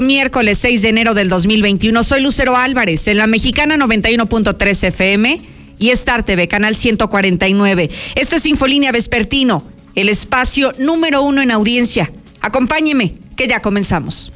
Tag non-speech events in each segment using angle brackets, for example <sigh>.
Miércoles 6 de enero del 2021. Soy Lucero Álvarez en la mexicana 91.3 FM y Star TV, canal 149. Esto es Infolínea Vespertino, el espacio número uno en audiencia. Acompáñeme, que ya comenzamos.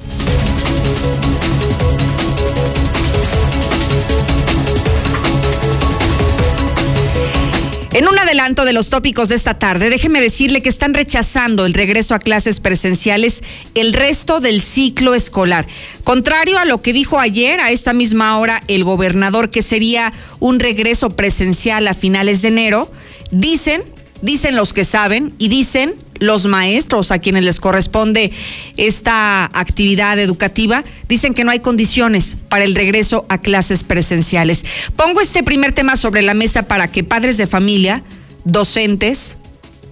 En un adelanto de los tópicos de esta tarde, déjeme decirle que están rechazando el regreso a clases presenciales el resto del ciclo escolar. Contrario a lo que dijo ayer a esta misma hora el gobernador que sería un regreso presencial a finales de enero, dicen, dicen los que saben y dicen los maestros a quienes les corresponde esta actividad educativa dicen que no hay condiciones para el regreso a clases presenciales. Pongo este primer tema sobre la mesa para que padres de familia, docentes,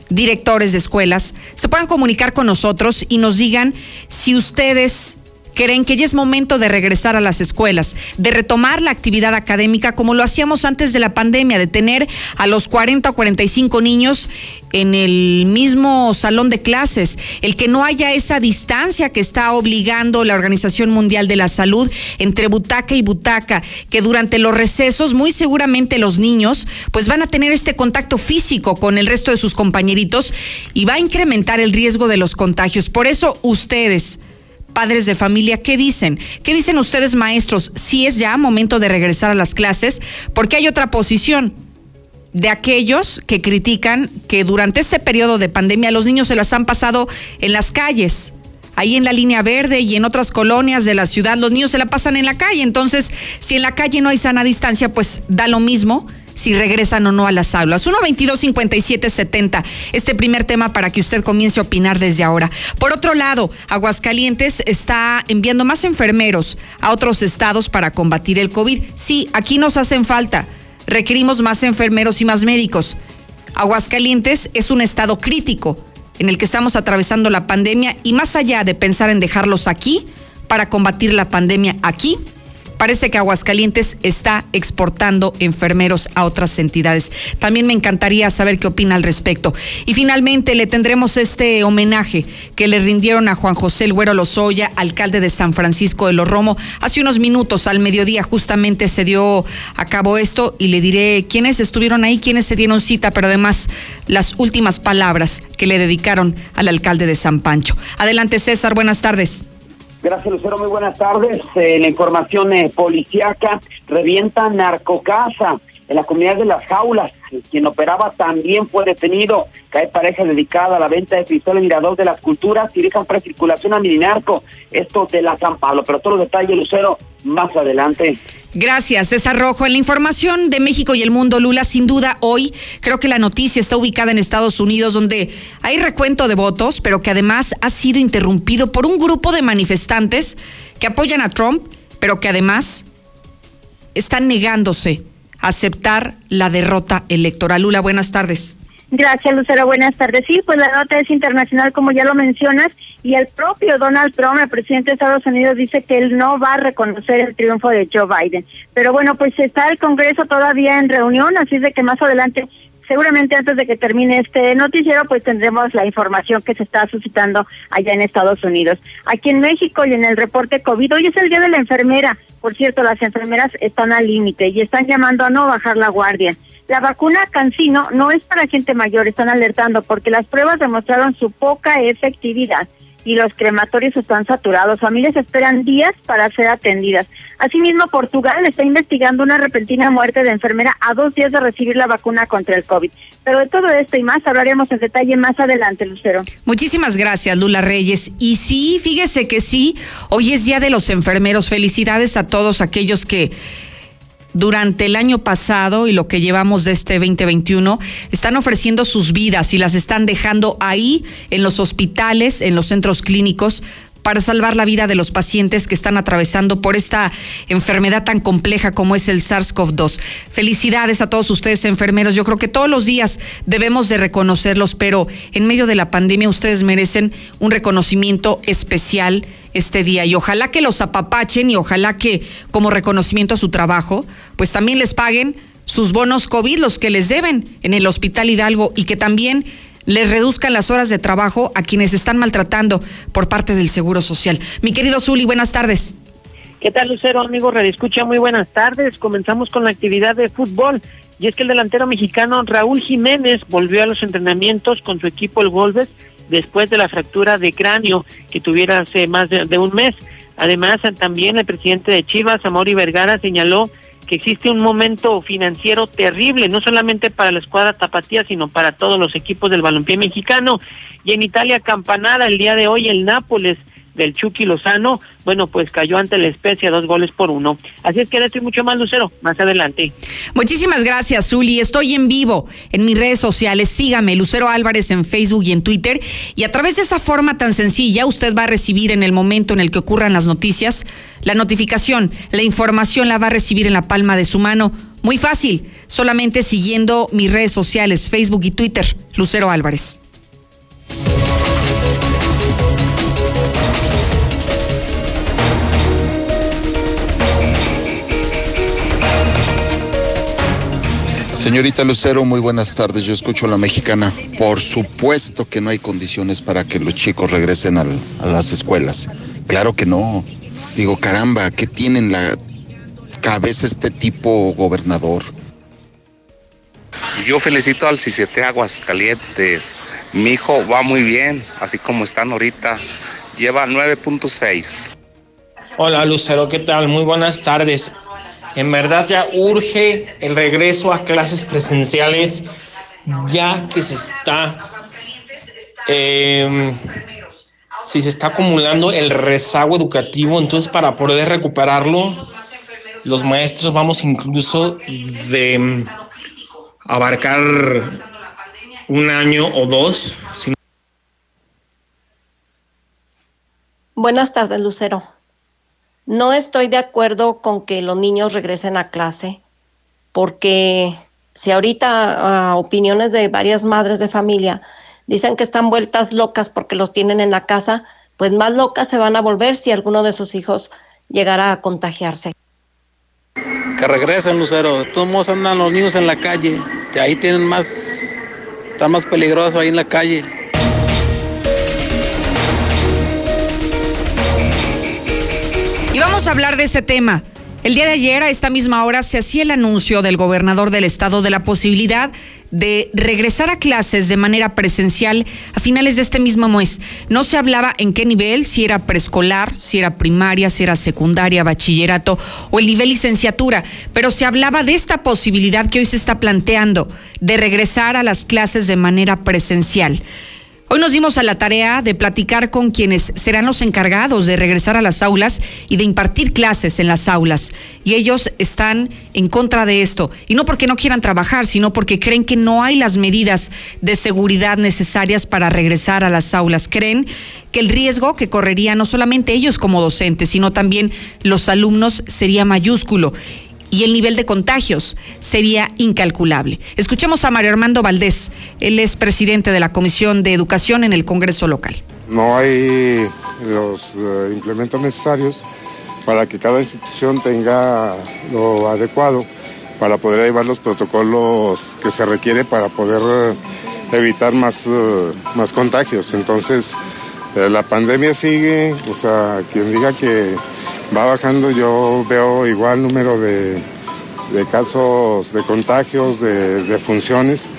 directores de escuelas se puedan comunicar con nosotros y nos digan si ustedes creen que ya es momento de regresar a las escuelas, de retomar la actividad académica como lo hacíamos antes de la pandemia, de tener a los 40 o 45 niños en el mismo salón de clases, el que no haya esa distancia que está obligando la Organización Mundial de la Salud entre butaca y butaca, que durante los recesos muy seguramente los niños pues van a tener este contacto físico con el resto de sus compañeritos y va a incrementar el riesgo de los contagios. Por eso ustedes padres de familia, ¿qué dicen? ¿Qué dicen ustedes maestros? Si es ya momento de regresar a las clases, porque hay otra posición de aquellos que critican que durante este periodo de pandemia los niños se las han pasado en las calles. Ahí en la línea verde y en otras colonias de la ciudad, los niños se la pasan en la calle. Entonces, si en la calle no hay sana distancia, pues da lo mismo si regresan o no a las aulas. 1-22-57-70, este primer tema para que usted comience a opinar desde ahora. Por otro lado, Aguascalientes está enviando más enfermeros a otros estados para combatir el COVID. Sí, aquí nos hacen falta. Requerimos más enfermeros y más médicos. Aguascalientes es un estado crítico en el que estamos atravesando la pandemia y más allá de pensar en dejarlos aquí para combatir la pandemia aquí, parece que Aguascalientes está exportando enfermeros a otras entidades. También me encantaría saber qué opina al respecto. Y finalmente le tendremos este homenaje que le rindieron a Juan José El Güero Lozoya, alcalde de San Francisco de los Romo. Hace unos minutos al mediodía justamente se dio a cabo esto y le diré quiénes estuvieron ahí, quiénes se dieron cita, pero además las últimas palabras que le dedicaron al alcalde de San Pancho. Adelante César, buenas tardes. Gracias, Lucero. Muy buenas tardes. Eh, la información eh, policíaca revienta narcocasa en la comunidad de Las Jaulas. Quien operaba también fue detenido. Cae pareja dedicada a la venta de pistola Mirador de las Culturas y dejan para circulación a Mininarco. Esto de la San Pablo. Pero todos los detalles, Lucero, más adelante. Gracias, César Rojo. En la información de México y el mundo, Lula, sin duda hoy creo que la noticia está ubicada en Estados Unidos, donde hay recuento de votos, pero que además ha sido interrumpido por un grupo de manifestantes que apoyan a Trump, pero que además están negándose aceptar la derrota electoral. Lula, buenas tardes. Gracias, Lucero. Buenas tardes. Sí, pues la nota es internacional, como ya lo mencionas, y el propio Donald Trump, el presidente de Estados Unidos, dice que él no va a reconocer el triunfo de Joe Biden. Pero bueno, pues está el Congreso todavía en reunión, así de que más adelante seguramente antes de que termine este noticiero, pues tendremos la información que se está suscitando allá en Estados Unidos. Aquí en México y en el reporte COVID, hoy es el día de la enfermera. Por cierto, las enfermeras están al límite y están llamando a no bajar la guardia. La vacuna Cancino no es para gente mayor, están alertando porque las pruebas demostraron su poca efectividad y los crematorios están saturados. Familias esperan días para ser atendidas. Asimismo, Portugal está investigando una repentina muerte de enfermera a dos días de recibir la vacuna contra el COVID. Pero de todo esto y más hablaremos en detalle más adelante, Lucero. Muchísimas gracias, Lula Reyes. Y sí, fíjese que sí, hoy es Día de los Enfermeros. Felicidades a todos aquellos que durante el año pasado y lo que llevamos de este 2021 están ofreciendo sus vidas y las están dejando ahí en los hospitales, en los centros clínicos para salvar la vida de los pacientes que están atravesando por esta enfermedad tan compleja como es el SARS-CoV-2. Felicidades a todos ustedes enfermeros. Yo creo que todos los días debemos de reconocerlos, pero en medio de la pandemia ustedes merecen un reconocimiento especial este día y ojalá que los apapachen y ojalá que como reconocimiento a su trabajo, pues también les paguen sus bonos COVID, los que les deben en el Hospital Hidalgo y que también les reduzcan las horas de trabajo a quienes están maltratando por parte del Seguro Social. Mi querido Zuli, buenas tardes. ¿Qué tal, Lucero, amigo Radio Escucha? Muy buenas tardes. Comenzamos con la actividad de fútbol. Y es que el delantero mexicano Raúl Jiménez volvió a los entrenamientos con su equipo el Wolves después de la fractura de cráneo que tuviera hace más de, de un mes. Además, también el presidente de Chivas, Amori Vergara, señaló que existe un momento financiero terrible, no solamente para la escuadra tapatía, sino para todos los equipos del balompié mexicano. Y en Italia, campanada el día de hoy, el Nápoles del Chucky Lozano, bueno, pues cayó ante la especie dos goles por uno. Así es que estoy mucho más, Lucero, más adelante. Muchísimas gracias, Zuli. Estoy en vivo en mis redes sociales. Sígame, Lucero Álvarez en Facebook y en Twitter. Y a través de esa forma tan sencilla, usted va a recibir en el momento en el que ocurran las noticias, la notificación, la información la va a recibir en la palma de su mano. Muy fácil, solamente siguiendo mis redes sociales, Facebook y Twitter, Lucero Álvarez. Señorita Lucero, muy buenas tardes. Yo escucho a la mexicana. Por supuesto que no hay condiciones para que los chicos regresen al, a las escuelas. Claro que no. Digo, caramba, ¿qué tiene en la cabeza este tipo gobernador? Yo felicito al Cisiete Aguas Calientes. Mi hijo va muy bien, así como están ahorita. Lleva 9.6. Hola Lucero, ¿qué tal? Muy buenas tardes. En verdad ya urge el regreso a clases presenciales, ya que se está, eh, si se está acumulando el rezago educativo, entonces para poder recuperarlo, los maestros vamos incluso de mm, abarcar un año o dos. Buenas tardes, Lucero. No estoy de acuerdo con que los niños regresen a clase, porque si ahorita uh, opiniones de varias madres de familia dicen que están vueltas locas porque los tienen en la casa, pues más locas se van a volver si alguno de sus hijos llegara a contagiarse. Que regresen, Lucero. De todos modos andan los niños en la calle. Ahí tienen más, está más peligroso ahí en la calle. Vamos a hablar de ese tema. El día de ayer, a esta misma hora, se hacía el anuncio del gobernador del estado de la posibilidad de regresar a clases de manera presencial a finales de este mismo mes. No se hablaba en qué nivel, si era preescolar, si era primaria, si era secundaria, bachillerato o el nivel licenciatura, pero se hablaba de esta posibilidad que hoy se está planteando de regresar a las clases de manera presencial. Hoy nos dimos a la tarea de platicar con quienes serán los encargados de regresar a las aulas y de impartir clases en las aulas. Y ellos están en contra de esto. Y no porque no quieran trabajar, sino porque creen que no hay las medidas de seguridad necesarias para regresar a las aulas. Creen que el riesgo que correrían no solamente ellos como docentes, sino también los alumnos sería mayúsculo y el nivel de contagios sería incalculable. Escuchemos a Mario Armando Valdés, él es presidente de la Comisión de Educación en el Congreso local. No hay los uh, implementos necesarios para que cada institución tenga lo adecuado para poder llevar los protocolos que se requiere para poder uh, evitar más, más contagios. Entonces, eh, la pandemia sigue, o sea, quien diga que va bajando, yo veo igual número de, de casos de contagios, de, de, funciones,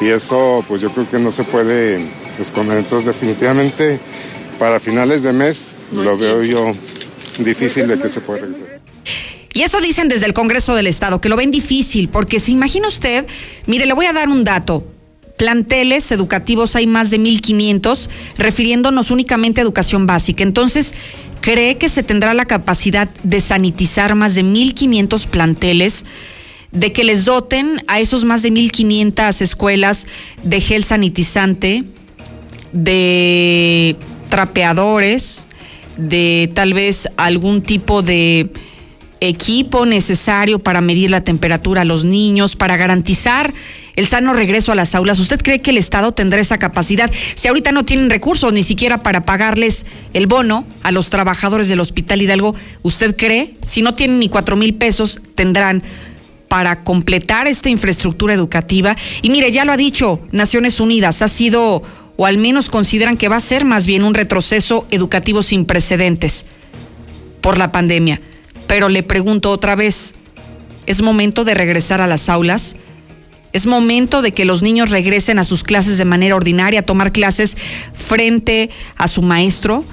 y eso pues yo creo que no se puede esconder. Entonces definitivamente para finales de mes lo veo yo difícil de que se pueda regresar. Y eso dicen desde el Congreso del Estado, que lo ven difícil, porque se imagina usted, mire, le voy a dar un dato planteles educativos hay más de 1.500, refiriéndonos únicamente a educación básica. Entonces, ¿cree que se tendrá la capacidad de sanitizar más de 1.500 planteles? de que les doten a esos más de 1.500 escuelas de gel sanitizante, de trapeadores, de tal vez algún tipo de equipo necesario para medir la temperatura a los niños, para garantizar el sano regreso a las aulas. ¿Usted cree que el Estado tendrá esa capacidad? Si ahorita no tienen recursos ni siquiera para pagarles el bono a los trabajadores del Hospital Hidalgo, ¿usted cree? Si no tienen ni cuatro mil pesos, tendrán para completar esta infraestructura educativa. Y mire, ya lo ha dicho Naciones Unidas, ha sido, o al menos consideran que va a ser más bien un retroceso educativo sin precedentes por la pandemia. Pero le pregunto otra vez, ¿es momento de regresar a las aulas? Es momento de que los niños regresen a sus clases de manera ordinaria, a tomar clases frente a su maestro.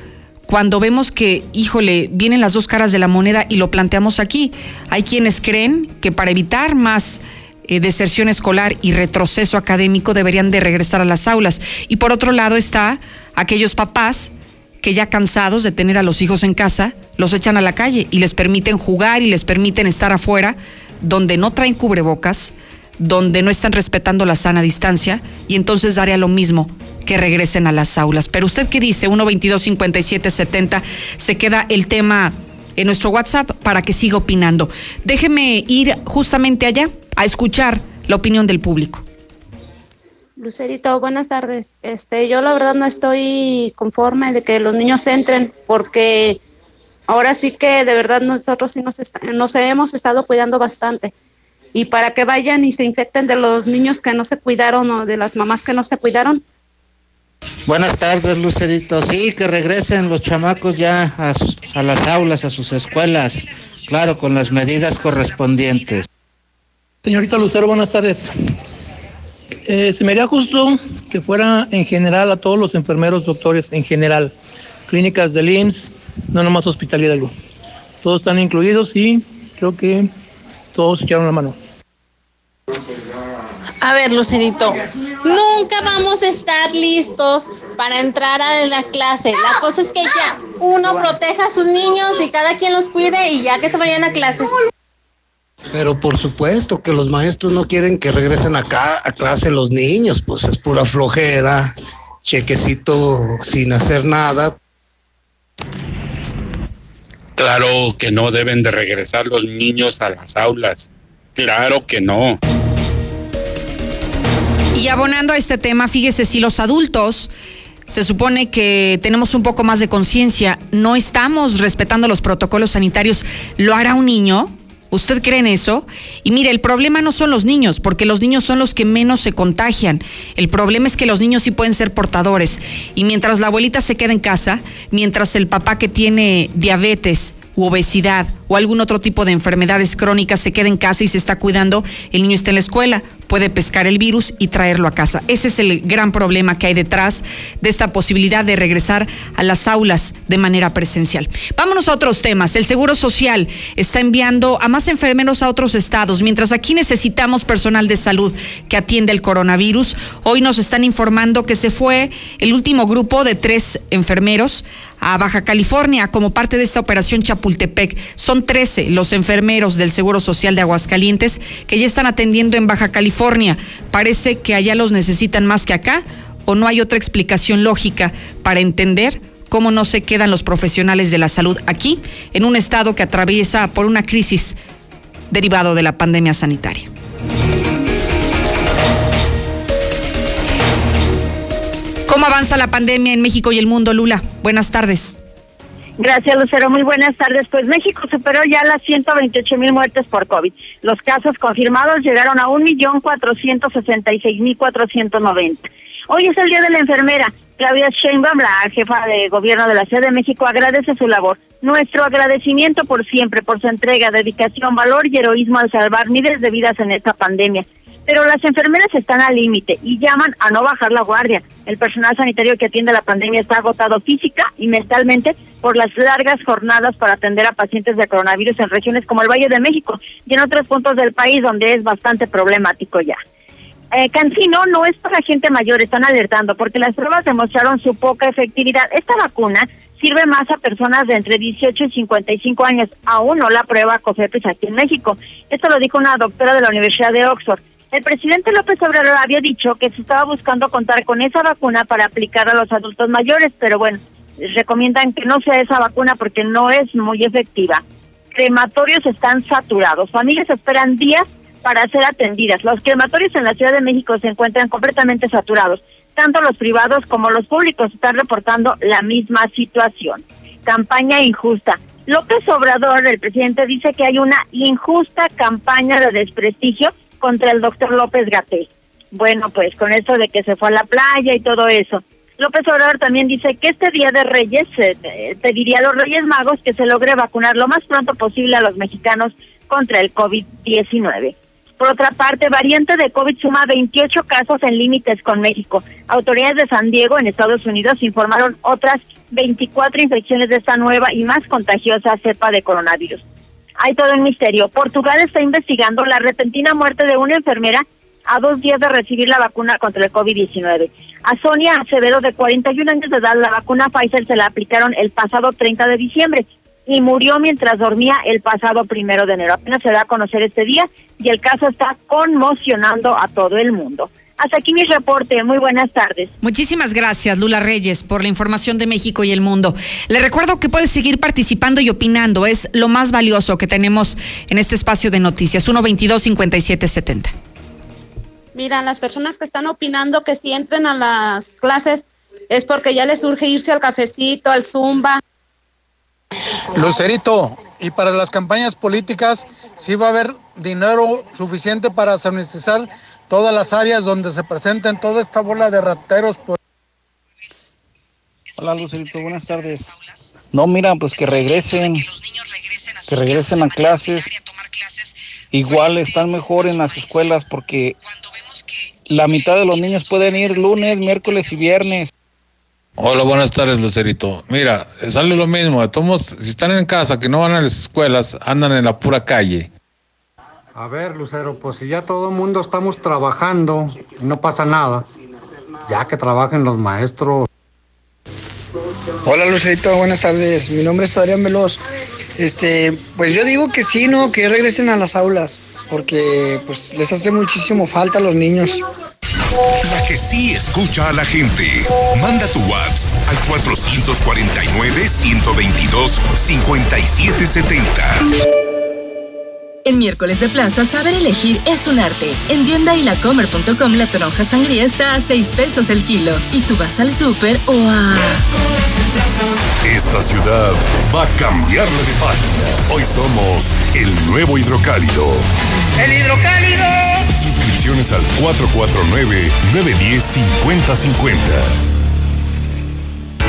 Cuando vemos que, híjole, vienen las dos caras de la moneda y lo planteamos aquí. Hay quienes creen que para evitar más eh, deserción escolar y retroceso académico deberían de regresar a las aulas. Y por otro lado está aquellos papás que ya cansados de tener a los hijos en casa, los echan a la calle y les permiten jugar y les permiten estar afuera, donde no traen cubrebocas, donde no están respetando la sana distancia, y entonces daría lo mismo que regresen a las aulas. Pero usted qué dice, 122-5770, se queda el tema en nuestro WhatsApp para que siga opinando. Déjeme ir justamente allá a escuchar la opinión del público. Lucerito, buenas tardes. Este, yo la verdad no estoy conforme de que los niños entren porque ahora sí que de verdad nosotros sí nos, nos hemos estado cuidando bastante. Y para que vayan y se infecten de los niños que no se cuidaron o de las mamás que no se cuidaron. Buenas tardes, Lucerito. Sí, que regresen los chamacos ya a, a las aulas, a sus escuelas, claro, con las medidas correspondientes. Señorita Lucero, buenas tardes. Eh, se me haría justo que fuera en general a todos los enfermeros, doctores, en general, clínicas del IMSS, no nomás Hospital Hidalgo. Todos están incluidos y creo que todos echaron la mano. A ver, Lucerito, nunca vamos a estar listos para entrar a la clase. La cosa es que ya uno proteja a sus niños y cada quien los cuide y ya que se vayan a clases. Pero por supuesto que los maestros no quieren que regresen acá a clase los niños, pues es pura flojera, chequecito sin hacer nada. Claro que no deben de regresar los niños a las aulas. Claro que no. Y abonando a este tema, fíjese si los adultos se supone que tenemos un poco más de conciencia, no estamos respetando los protocolos sanitarios, ¿lo hará un niño? ¿Usted cree en eso? Y mire, el problema no son los niños, porque los niños son los que menos se contagian. El problema es que los niños sí pueden ser portadores. Y mientras la abuelita se queda en casa, mientras el papá que tiene diabetes u obesidad o algún otro tipo de enfermedades crónicas se queda en casa y se está cuidando, el niño está en la escuela, puede pescar el virus y traerlo a casa. Ese es el gran problema que hay detrás de esta posibilidad de regresar a las aulas de manera presencial. Vámonos a otros temas. El Seguro Social está enviando a más enfermeros a otros estados, mientras aquí necesitamos personal de salud que atiende el coronavirus. Hoy nos están informando que se fue el último grupo de tres enfermeros a Baja California como parte de esta operación Chapultepec. Son 13 los enfermeros del Seguro Social de Aguascalientes que ya están atendiendo en Baja California. Parece que allá los necesitan más que acá o no hay otra explicación lógica para entender cómo no se quedan los profesionales de la salud aquí, en un estado que atraviesa por una crisis derivado de la pandemia sanitaria. ¿Cómo avanza la pandemia en México y el mundo, Lula? Buenas tardes. Gracias, Lucero. Muy buenas tardes. Pues México superó ya las 128 mil muertes por COVID. Los casos confirmados llegaron a 1.466.490. Hoy es el Día de la Enfermera. Claudia Sheinbaum, la jefa de gobierno de la Ciudad de México, agradece su labor. Nuestro agradecimiento por siempre, por su entrega, dedicación, valor y heroísmo al salvar miles de vidas en esta pandemia pero las enfermeras están al límite y llaman a no bajar la guardia. El personal sanitario que atiende la pandemia está agotado física y mentalmente por las largas jornadas para atender a pacientes de coronavirus en regiones como el Valle de México y en otros puntos del país donde es bastante problemático ya. Eh, Cancino no es para gente mayor, están alertando porque las pruebas demostraron su poca efectividad. Esta vacuna sirve más a personas de entre 18 y 55 años. Aún no la prueba COFEPRIS aquí en México. Esto lo dijo una doctora de la Universidad de Oxford. El presidente López Obrador había dicho que se estaba buscando contar con esa vacuna para aplicar a los adultos mayores, pero bueno, recomiendan que no sea esa vacuna porque no es muy efectiva. Crematorios están saturados. Familias esperan días para ser atendidas. Los crematorios en la Ciudad de México se encuentran completamente saturados. Tanto los privados como los públicos están reportando la misma situación. Campaña injusta. López Obrador, el presidente, dice que hay una injusta campaña de desprestigio contra el doctor López Gaté. Bueno, pues con eso de que se fue a la playa y todo eso. López Obrador también dice que este Día de Reyes eh, pediría a los Reyes Magos que se logre vacunar lo más pronto posible a los mexicanos contra el COVID-19. Por otra parte, variante de COVID suma 28 casos en límites con México. Autoridades de San Diego, en Estados Unidos, informaron otras 24 infecciones de esta nueva y más contagiosa cepa de coronavirus. Hay todo un misterio. Portugal está investigando la repentina muerte de una enfermera a dos días de recibir la vacuna contra el COVID-19. A Sonia Acevedo, de 41 años de edad, la vacuna Pfizer se la aplicaron el pasado 30 de diciembre y murió mientras dormía el pasado primero de enero. Apenas se da a conocer este día y el caso está conmocionando a todo el mundo. Hasta aquí mi reporte. Muy buenas tardes. Muchísimas gracias, Lula Reyes, por la información de México y el mundo. Le recuerdo que puede seguir participando y opinando. Es lo más valioso que tenemos en este espacio de noticias. 122-5770. Mira, las personas que están opinando que si entren a las clases es porque ya les urge irse al cafecito, al zumba. Lucerito, y para las campañas políticas, sí va a haber dinero suficiente para sanitizar todas las áreas donde se presenten toda esta bola de rateros. Hola Lucerito, buenas tardes. No, mira, pues que regresen, que regresen a clases. Igual están mejor en las escuelas porque la mitad de los niños pueden ir lunes, miércoles y viernes. Hola, buenas tardes, Lucerito. Mira, sale lo mismo. Todos, si están en casa, que no van a las escuelas, andan en la pura calle. A ver, Lucero, pues si ya todo el mundo estamos trabajando, no pasa nada. Ya que trabajen los maestros. Hola, Lucerito, buenas tardes. Mi nombre es Adrián Veloz. Este, pues yo digo que sí, ¿no? Que regresen a las aulas, porque pues les hace muchísimo falta a los niños. La que sí escucha a la gente. Manda tu WhatsApp al 449-122-5770. En miércoles de plaza, saber elegir es un arte. En tienda y lacomer.com la toronja sangría está a 6 pesos el kilo. Y tú vas al súper o a... Esta ciudad va a cambiarle de página. Hoy somos el nuevo hidrocálido. ¡El hidrocálido! Suscripciones al 449-910-5050.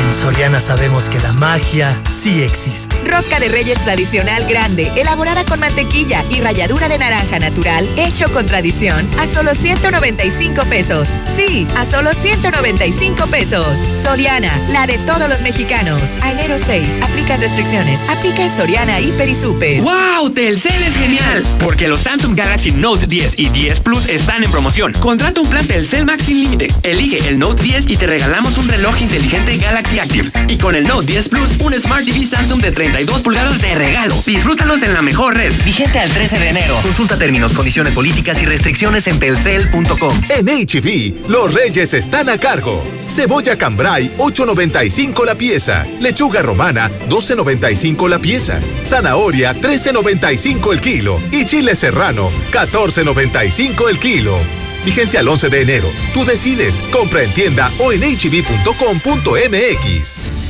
En Soriana sabemos que la magia sí existe. Rosca de Reyes tradicional grande, elaborada con mantequilla y ralladura de naranja natural, hecho con tradición, a solo 195 pesos. Sí, a solo 195 pesos. Soriana, la de todos los mexicanos. A enero 6, aplica restricciones. Aplica en Soriana, Hiper y Super. ¡Wow! Telcel es genial, porque los Samsung Galaxy Note 10 y 10 Plus están en promoción. Contrata un plan Telcel Max sin límite. Elige el Note 10 y te regalamos un reloj inteligente Galaxy Active. Y con el Note 10 Plus, un Smart TV Samsung de 32 pulgadas de regalo. Disfrútalos en la mejor red. Vigente al 13 de enero. Consulta términos, condiciones políticas y restricciones en telcel.com. En HB, los reyes están a cargo. Cebolla cambray, 8.95 la pieza. Lechuga romana, 12.95 la pieza. Zanahoria, 13.95 el kilo. Y chile serrano, 14.95 el kilo. Vigencia al 11 de enero. Tú decides. Compra en tienda o en hb.com.mx.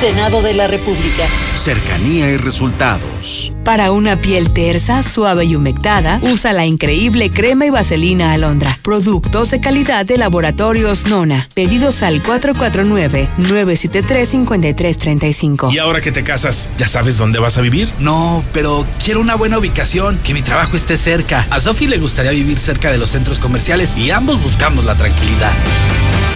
Senado de la República. Cercanía y resultados. Para una piel tersa, suave y humectada, usa la increíble crema y vaselina alondra. Productos de calidad de laboratorios Nona. Pedidos al 449-973-5335. ¿Y ahora que te casas, ya sabes dónde vas a vivir? No, pero quiero una buena ubicación, que mi trabajo esté cerca. A Sofi le gustaría vivir cerca de los centros comerciales y ambos buscamos la tranquilidad.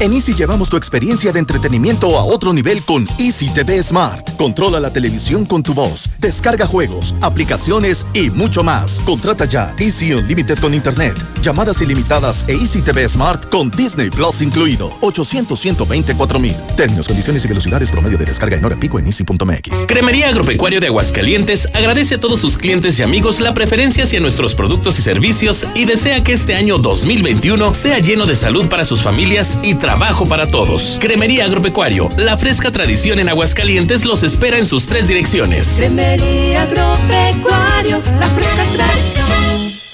En Easy llevamos tu experiencia de entretenimiento a otro nivel con Easy TV Smart. Controla la televisión con tu voz, descarga juegos, aplicaciones y mucho más. Contrata ya Easy Unlimited con Internet, llamadas ilimitadas e Easy TV Smart con Disney Plus incluido. 800 124 mil. Términos, condiciones y velocidades promedio de descarga en hora pico en easy.mx. Cremería Agropecuario de Aguascalientes agradece a todos sus clientes y amigos la preferencia hacia nuestros productos y servicios y desea que este año 2021 sea lleno de salud para sus familias y trabajo para todos. Cremería Agropecuario, la fresca tradición en Aguascalientes los espera en sus tres direcciones. Cremería Agropecuario, la fresca tradición.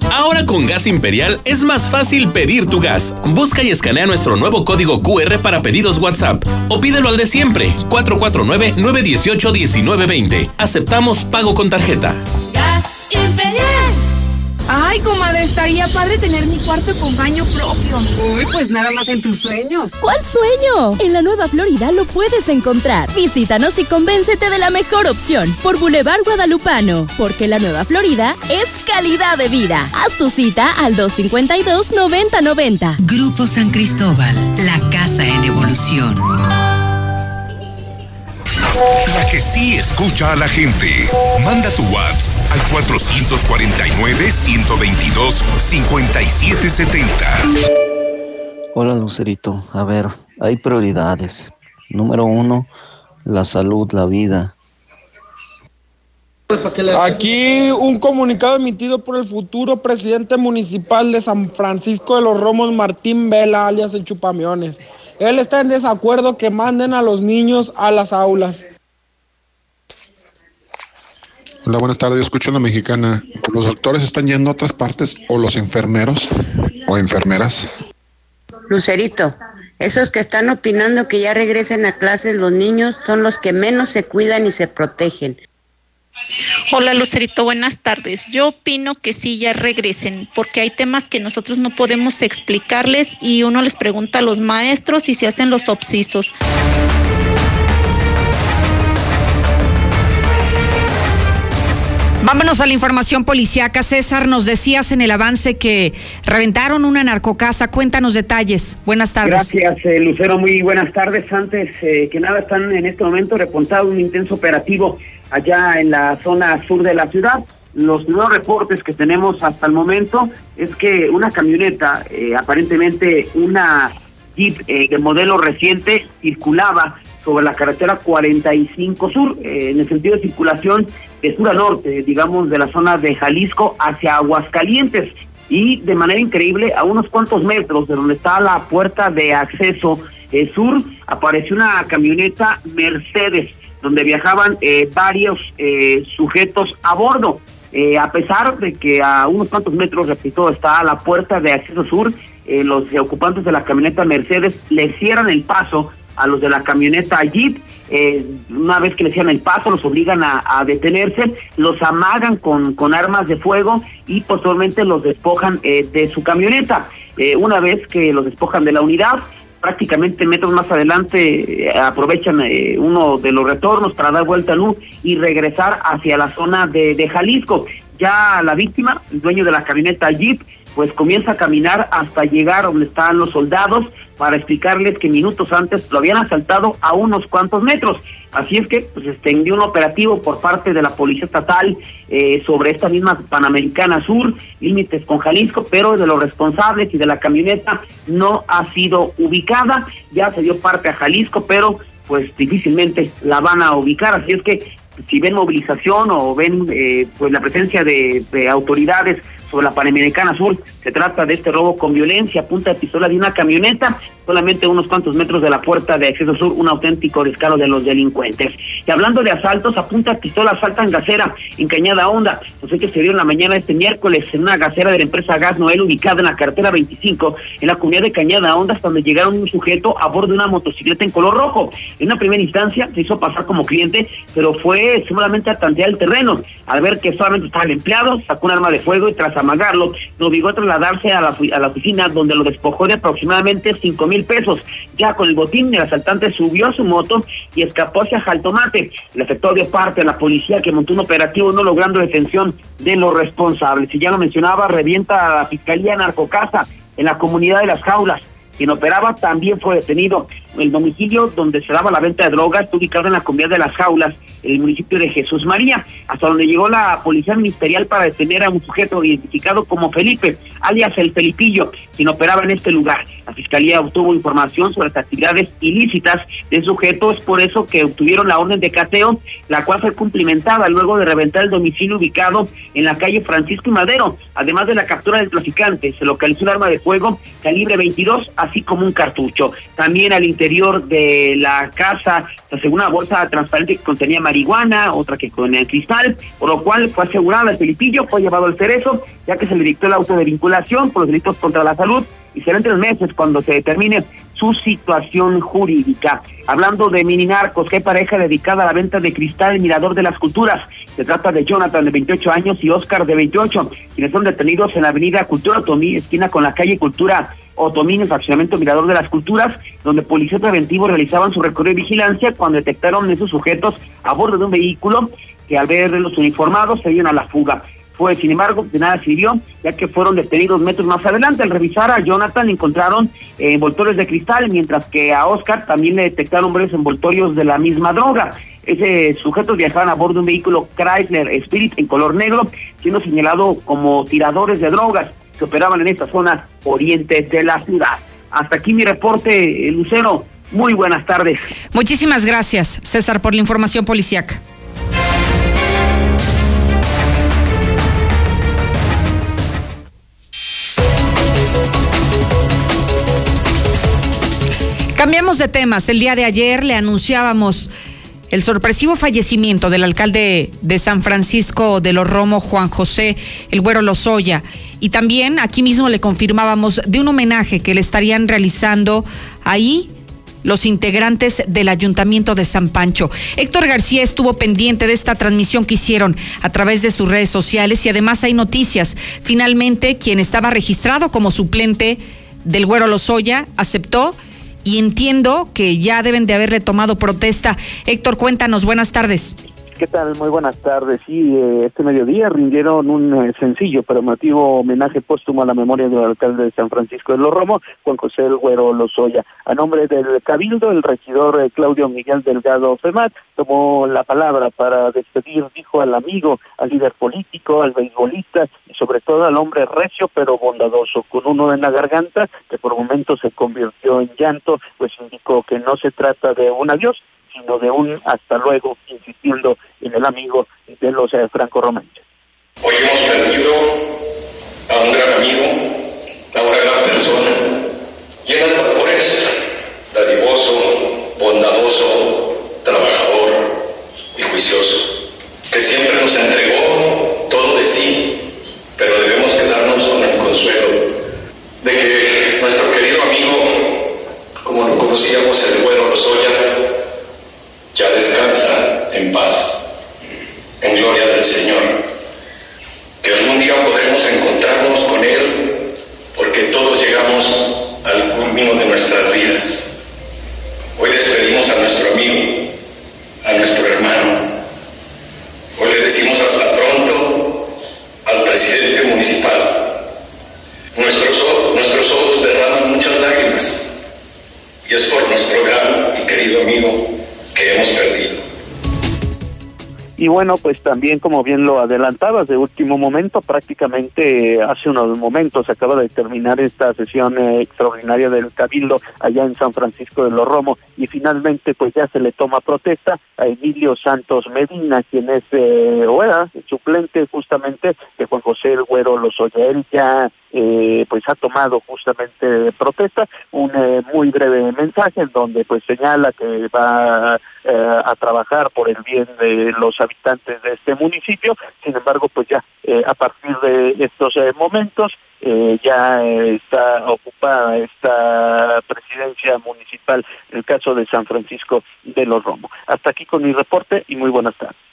Ahora con Gas Imperial es más fácil pedir tu gas. Busca y escanea nuestro nuevo código QR para pedidos WhatsApp o pídelo al de siempre 449-918-1920. Aceptamos pago con tarjeta. Gas Imperial. Ay, comadre, estaría padre tener mi cuarto con baño propio. Uy, pues nada más en tus sueños. ¿Cuál sueño? En la Nueva Florida lo puedes encontrar. Visítanos y convéncete de la mejor opción por Boulevard Guadalupano. Porque la Nueva Florida es calidad de vida. Haz tu cita al 252-9090. Grupo San Cristóbal, la casa en evolución. La que sí escucha a la gente. Manda tu WhatsApp al 449-122-5770. Hola Lucerito, a ver, hay prioridades. Número uno, la salud, la vida. Aquí un comunicado emitido por el futuro presidente municipal de San Francisco de los Romos, Martín Vela, alias el Chupamiones. Él está en desacuerdo que manden a los niños a las aulas. Hola, buenas tardes. Yo escucho en la mexicana. ¿Los doctores están yendo a otras partes o los enfermeros o enfermeras? Lucerito, esos que están opinando que ya regresen a clases los niños son los que menos se cuidan y se protegen. Hola Lucerito, buenas tardes. Yo opino que sí, ya regresen, porque hay temas que nosotros no podemos explicarles y uno les pregunta a los maestros y se hacen los obsisos. Vámonos a la información policiaca. César, nos decías en el avance que reventaron una narcocasa. Cuéntanos detalles. Buenas tardes. Gracias, eh, Lucero. Muy buenas tardes. Antes eh, que nada, están en este momento reportado un intenso operativo allá en la zona sur de la ciudad. Los nuevos reportes que tenemos hasta el momento es que una camioneta, eh, aparentemente una Jeep de modelo reciente, circulaba sobre la carretera 45 Sur, eh, en el sentido de circulación de sur a norte, digamos, de la zona de Jalisco hacia Aguascalientes. Y de manera increíble, a unos cuantos metros de donde está la puerta de acceso eh, sur, apareció una camioneta Mercedes, donde viajaban eh, varios sujetos a bordo. a pesar de que a unos cuantos metros, repito, está la puerta de acceso sur, los ocupantes de la camioneta Mercedes le cierran el paso a los de la camioneta Jeep, eh, una vez que le cierran el paso, los obligan a, detenerse, los amagan con, con, armas de fuego y posteriormente los despojan eh, de su camioneta. Eh, una vez que los despojan de la unidad, prácticamente metros más adelante aprovechan uno de los retornos para dar vuelta a luz y regresar hacia la zona de, de Jalisco. Ya la víctima, el dueño de la camioneta Jeep, pues comienza a caminar hasta llegar donde están los soldados, para explicarles que minutos antes lo habían asaltado a unos cuantos metros. Así es que pues extendió un operativo por parte de la Policía Estatal eh, sobre esta misma Panamericana Sur, límites con Jalisco, pero de los responsables y de la camioneta no ha sido ubicada. Ya se dio parte a Jalisco, pero pues difícilmente la van a ubicar. Así es que si ven movilización o ven eh, pues la presencia de, de autoridades sobre la Panamericana Sur. Se trata de este robo con violencia, punta de pistola de una camioneta, solamente unos cuantos metros de la puerta de acceso sur, un auténtico descaro de los delincuentes. Y hablando de asaltos, a punta de pistola asaltan gasera en Cañada Honda. Los hechos se dieron la mañana de este miércoles en una gasera de la empresa Gas Noel ubicada en la carretera 25 en la comunidad de Cañada Honda, hasta donde llegaron un sujeto a bordo de una motocicleta en color rojo. En una primera instancia se hizo pasar como cliente, pero fue seguramente a tantear el terreno. Al ver que solamente estaba el empleado, sacó un arma de fuego y tras amagarlo, lo obligó a trasladarse a la, a la oficina donde lo despojó de aproximadamente cinco mil pesos. Ya con el botín, el asaltante subió a su moto y escapó hacia Jaltomate. El efectuó de parte a la policía que montó un operativo no logrando detención de los responsables. Y ya lo mencionaba, revienta a la Fiscalía Narcocasa en la comunidad de las jaulas. Quien operaba también fue detenido. El domicilio donde se daba la venta de drogas está ubicado en la comunidad de las jaulas, en el municipio de Jesús María, hasta donde llegó la policía ministerial para detener a un sujeto identificado como Felipe, alias el Felipillo, quien operaba en este lugar. La fiscalía obtuvo información sobre las actividades ilícitas de sujeto, es por eso que obtuvieron la orden de cateo, la cual fue cumplimentada luego de reventar el domicilio ubicado en la calle Francisco y Madero. Además de la captura del traficante, se localizó un arma de fuego calibre 22, así como un cartucho. También al interior de la casa se una bolsa transparente que contenía marihuana, otra que con el cristal, por lo cual fue asegurada el Felipillo, fue llevado al cerezo, ya que se le dictó el auto de vinculación por los delitos contra la salud y será en tres meses cuando se determine su situación jurídica. Hablando de mini narcos, que pareja dedicada a la venta de cristal el Mirador de las Culturas. Se trata de Jonathan de 28 años y Oscar de 28, quienes son detenidos en la avenida Cultura Otomí, esquina con la calle Cultura Otomí, en el fraccionamiento Mirador de las Culturas, donde policías preventivos realizaban su recorrido de vigilancia cuando detectaron esos sujetos a bordo de un vehículo que al verlos uniformados se dieron a la fuga fue, sin embargo, de nada sirvió, ya que fueron detenidos metros más adelante. Al revisar a Jonathan encontraron eh, envoltorios de cristal, mientras que a Oscar también le detectaron varios envoltorios de la misma droga. Ese sujeto viajaban a bordo de un vehículo Chrysler Spirit en color negro, siendo señalado como tiradores de drogas que operaban en estas zonas orientes de la ciudad. Hasta aquí mi reporte, eh, Lucero. Muy buenas tardes. Muchísimas gracias, César, por la información policiaca. Cambiamos de temas. El día de ayer le anunciábamos el sorpresivo fallecimiento del alcalde de San Francisco de los Romo, Juan José El Güero Lozoya. Y también aquí mismo le confirmábamos de un homenaje que le estarían realizando ahí los integrantes del Ayuntamiento de San Pancho. Héctor García estuvo pendiente de esta transmisión que hicieron a través de sus redes sociales y además hay noticias. Finalmente, quien estaba registrado como suplente del Güero Lozoya aceptó y entiendo que ya deben de haberle tomado protesta. Héctor, cuéntanos, buenas tardes. ¿Qué tal? Muy buenas tardes. Sí, eh, este mediodía rindieron un eh, sencillo pero emotivo homenaje póstumo a la memoria del alcalde de San Francisco de los Romo, Juan José El Güero Lozoya. A nombre del Cabildo, el regidor eh, Claudio Miguel Delgado Femat tomó la palabra para despedir, dijo al amigo, al líder político, al beisbolista y sobre todo al hombre recio pero bondadoso, con uno en la garganta que por momentos se convirtió en llanto, pues indicó que no se trata de un adiós, sino de un hasta luego, insistiendo en el amigo de los eh, franco-romanches. Hoy hemos perdido a un gran amigo, a una gran persona, llena de valores, dadivoso, bondadoso, trabajador y juicioso, que siempre nos entregó todo de sí, pero debemos quedarnos con el consuelo de que nuestro querido amigo, como lo conocíamos el bueno Lozoya, ya descansa en paz, en gloria del Señor. Que algún día podremos encontrarnos con Él, porque todos llegamos al culmino de nuestras vidas. Hoy despedimos a nuestro amigo, a nuestro hermano. Hoy le decimos hasta pronto al presidente municipal. Nuestros, nuestros ojos derraman muchas lágrimas y es por nuestro gran y querido amigo que hemos perdido. Y bueno, pues también como bien lo adelantabas de último momento, prácticamente hace unos momentos acaba de terminar esta sesión eh, extraordinaria del Cabildo allá en San Francisco de los Romos y finalmente pues ya se le toma protesta a Emilio Santos Medina, quien es eh, o era suplente justamente de Juan José El Güero Lozoya. Él ya eh, pues ha tomado justamente protesta, un eh, muy breve mensaje en donde pues señala que va eh, a trabajar por el bien de los habitantes de este municipio, sin embargo pues ya eh, a partir de estos momentos ya está ocupada esta presidencia municipal el caso de San Francisco de los Romos. Hasta aquí con mi reporte y muy buenas tardes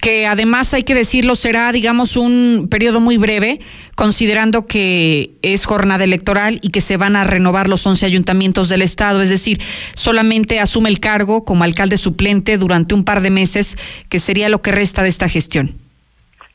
que además hay que decirlo será, digamos, un periodo muy breve, considerando que es jornada electoral y que se van a renovar los 11 ayuntamientos del estado, es decir, solamente asume el cargo como alcalde suplente durante un par de meses, que sería lo que resta de esta gestión.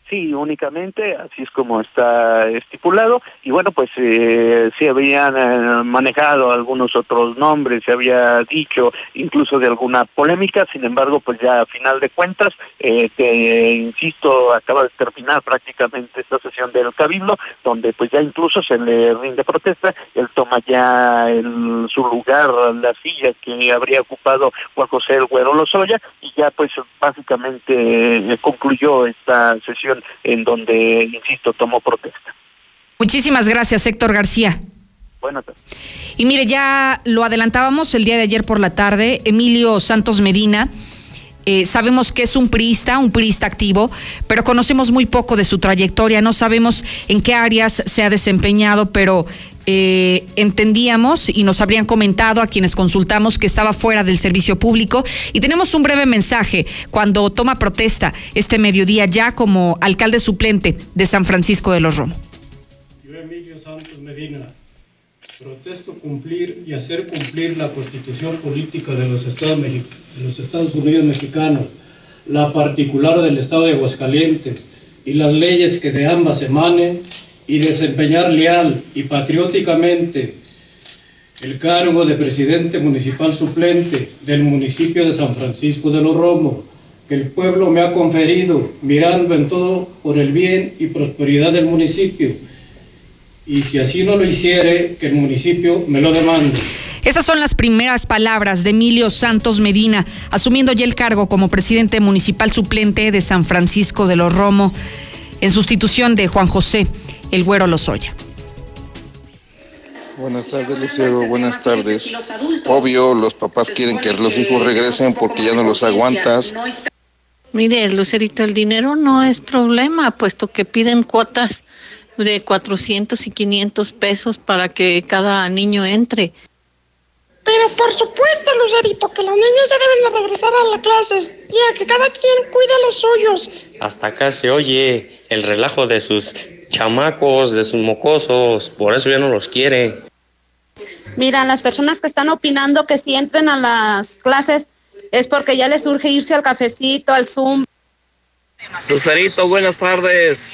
Sí, únicamente, así es como está estipulado. Y bueno, pues eh, se habían eh, manejado algunos otros nombres, se había dicho incluso de alguna polémica, sin embargo, pues ya a final de cuentas, eh, que insisto, acaba de terminar prácticamente esta sesión del Cabildo, donde pues ya incluso se le rinde protesta, él toma ya el, su lugar, la silla que habría ocupado Juan José El Güero Lozoya, y ya pues básicamente eh, concluyó esta sesión en donde, insisto, tomó protesta. Muchísimas gracias, Héctor García. Buenas tardes. Y mire, ya lo adelantábamos el día de ayer por la tarde, Emilio Santos Medina. Eh, sabemos que es un priista, un priista activo, pero conocemos muy poco de su trayectoria, no sabemos en qué áreas se ha desempeñado, pero eh, entendíamos y nos habrían comentado a quienes consultamos que estaba fuera del servicio público y tenemos un breve mensaje cuando toma protesta este mediodía ya como alcalde suplente de San Francisco de los Romos. Yo, Emilio Santos Medina, protesto cumplir y hacer cumplir la constitución política de los Estados, de Unidos mexicanos, la particular del Estado de Aguascalientes y las leyes que de ambas emanen y desempeñar leal y patrióticamente el cargo de presidente municipal suplente del municipio de San Francisco de los Romos, que el pueblo me ha conferido, mirando en todo por el bien y prosperidad del municipio. Y si así no lo hiciere, que el municipio me lo demande. Esas son las primeras palabras de Emilio Santos Medina, asumiendo ya el cargo como presidente municipal suplente de San Francisco de los Romos, en sustitución de Juan José el Güero Lozoya. Buenas tardes, Lucero. Buenas tardes. Obvio, los papás quieren que los hijos regresen porque ya no los aguantas. Mire, Lucerito, el dinero no es problema, puesto que piden cuotas de 400 y 500 pesos para que cada niño entre. Pero por supuesto, Lucerito, que los niños se deben de regresar a las clases, ya que cada quien cuida los suyos. Hasta acá se oye el relajo de sus chamacos, de sus mocosos, por eso ya no los quiere. Mira, las personas que están opinando que si entren a las clases es porque ya les urge irse al cafecito, al Zoom. Lucerito, buenas tardes.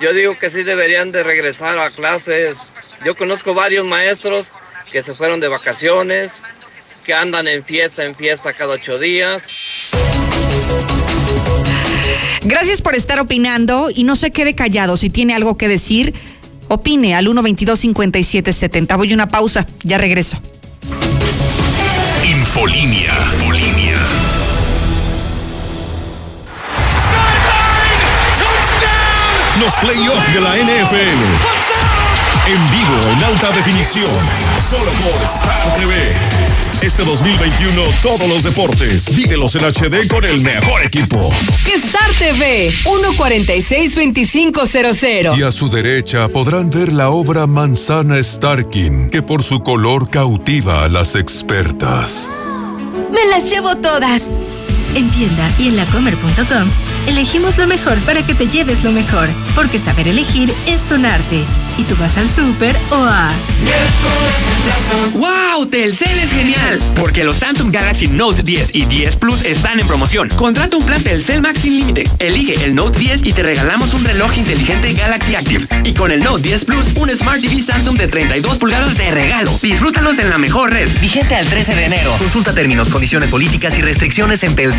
Yo digo que sí deberían de regresar a clases. Yo conozco varios maestros que se fueron de vacaciones, que andan en fiesta en fiesta cada ocho días. Gracias por estar opinando y no se quede callado. Si tiene algo que decir, opine al 122-5770. Voy a una pausa, ya regreso. Infolinia. Infolinia. Los playoffs de la NFL. En vivo, en alta definición. Solo por Star TV. Este 2021, todos los deportes. Vívelos en HD con el mejor equipo. Star TV 146-2500. Y a su derecha podrán ver la obra Manzana Starkin, que por su color cautiva a las expertas. Me las llevo todas. En tienda y en lacomer.com elegimos lo mejor para que te lleves lo mejor, porque saber elegir es un arte. Y tú vas al súper o a... ¡Wow! Telcel es genial. Porque los Samsung Galaxy Note 10 y 10 Plus están en promoción. Contrata un plan Telcel Max sin límite. Elige el Note 10 y te regalamos un reloj inteligente Galaxy Active. Y con el Note 10 Plus, un Smart TV Samsung de 32 pulgadas de regalo. Disfrútalos en la mejor red. Vigente al 13 de enero. Consulta términos, condiciones políticas y restricciones en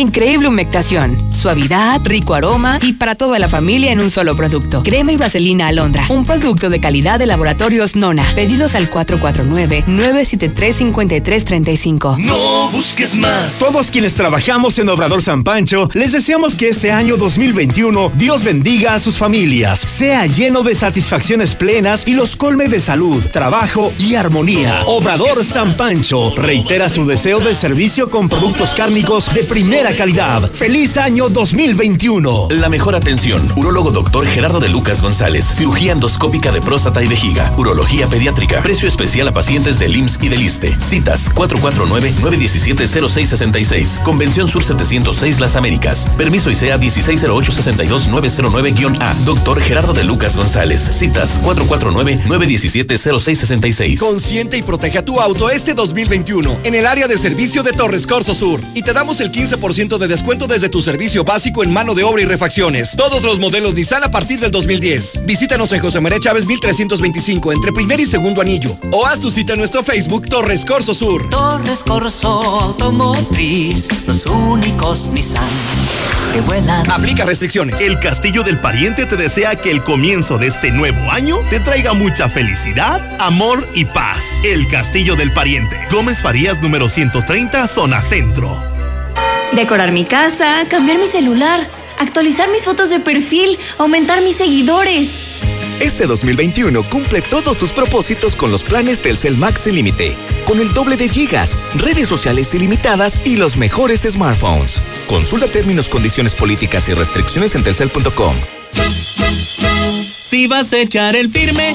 Increíble humectación, suavidad, rico aroma y para toda la familia en un solo producto. Crema y vaselina alondra, un producto de calidad de laboratorios Nona. Pedidos al 449-973-5335. No busques más. Todos quienes trabajamos en Obrador San Pancho, les deseamos que este año 2021 Dios bendiga a sus familias, sea lleno de satisfacciones plenas y los colme de salud, trabajo y armonía. Obrador San Pancho reitera su deseo de servicio con productos cárnicos de primera calidad. ¡Feliz año 2021! La mejor atención. Urólogo doctor Gerardo de Lucas González. Cirugía endoscópica de próstata y vejiga. Urología pediátrica. Precio especial a pacientes del IMSS y del ISTE. Citas 449-917-0666. Convención Sur 706 Las Américas. Permiso ICEA 160862909-A. Doctor Gerardo de Lucas González. Citas 449-917-0666. Consciente y protege a tu auto este 2021 en el área de servicio de Torres Corso Sur. Y te damos el 15% de descuento desde tu servicio básico en mano de obra y refacciones. Todos los modelos Nissan a partir del 2010. Visítanos en José María Chávez 1325 entre primer y segundo anillo. O haz tu cita en nuestro Facebook Torres Corso Sur. Torres Corso Automotriz, los únicos Nissan que vuelan. Aplica restricciones. El Castillo del Pariente te desea que el comienzo de este nuevo año te traiga mucha felicidad, amor y paz. El Castillo del Pariente. Gómez Farías número 130, zona centro. Decorar mi casa, cambiar mi celular, actualizar mis fotos de perfil, aumentar mis seguidores. Este 2021 cumple todos tus propósitos con los planes Telcel Max sin límite, con el doble de gigas, redes sociales ilimitadas y los mejores smartphones. Consulta términos, condiciones políticas y restricciones en telcel.com. Si vas a echar el firme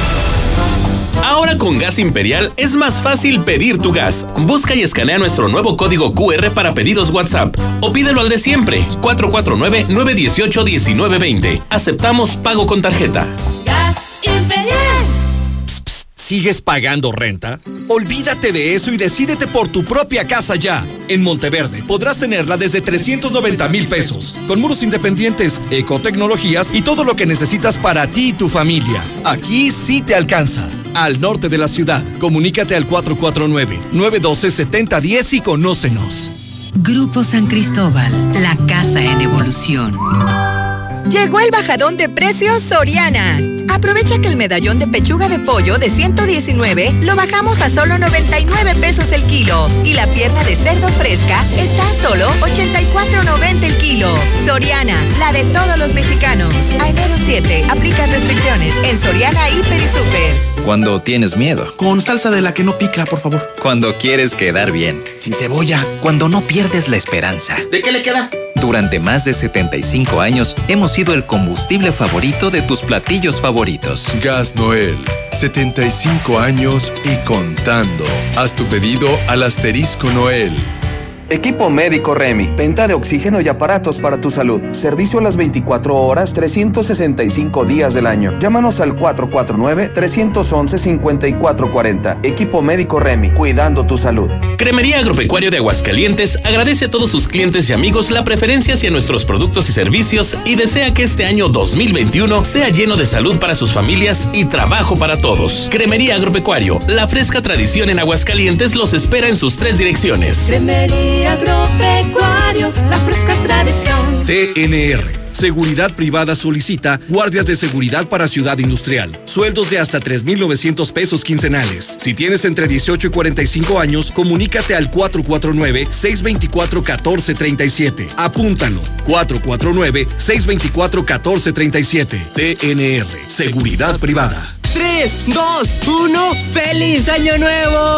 Ahora con Gas Imperial es más fácil pedir tu gas. Busca y escanea nuestro nuevo código QR para pedidos WhatsApp o pídelo al de siempre, 449-918-1920. Aceptamos pago con tarjeta. Gas Imperial. ¿Sigues pagando renta? Olvídate de eso y decídete por tu propia casa ya. En Monteverde podrás tenerla desde 390 mil pesos, con muros independientes, ecotecnologías y todo lo que necesitas para ti y tu familia. Aquí sí te alcanza. Al norte de la ciudad, comunícate al 449-912-7010 y conócenos. Grupo San Cristóbal, la casa en evolución. Llegó el bajadón de precios Soriana. Aprovecha que el medallón de pechuga de pollo de 119 lo bajamos a solo 99 pesos el kilo y la pierna de cerdo fresca está a solo 84.90 el kilo. Soriana, la de todos los mexicanos. A enero 7, aplica restricciones en Soriana Hiper y Super. Cuando tienes miedo. Con salsa de la que no pica, por favor. Cuando quieres quedar bien. Sin cebolla. Cuando no pierdes la esperanza. ¿De qué le queda? Durante más de 75 años hemos sido el combustible favorito de tus platillos favoritos. Gas Noel, 75 años y contando. Haz tu pedido al asterisco Noel. Equipo médico Remy. Venta de oxígeno y aparatos para tu salud. Servicio a las 24 horas, 365 días del año. Llámanos al 449-311-5440. Equipo médico Remy. Cuidando tu salud. Cremería Agropecuario de Aguascalientes agradece a todos sus clientes y amigos la preferencia hacia nuestros productos y servicios y desea que este año 2021 sea lleno de salud para sus familias y trabajo para todos. Cremería Agropecuario, la fresca tradición en Aguascalientes los espera en sus tres direcciones. Cremería Agropecuario, la fresca tradición. TNR. Seguridad Privada solicita guardias de seguridad para Ciudad Industrial. Sueldos de hasta 3,900 pesos quincenales. Si tienes entre 18 y 45 años, comunícate al 449-624-1437. Apúntalo. 449-624-1437. TNR. Seguridad Privada. 3, 2, 1, ¡Feliz Año Nuevo!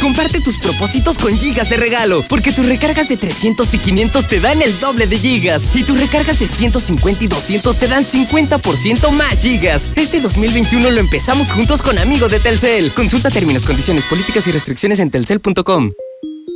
Comparte tus propósitos con gigas de regalo, porque tus recargas de 300 y 500 te dan el doble de gigas, y tus recargas de 150 y 200 te dan 50% más gigas. Este 2021 lo empezamos juntos con Amigo de Telcel. Consulta términos, condiciones, políticas y restricciones en telcel.com.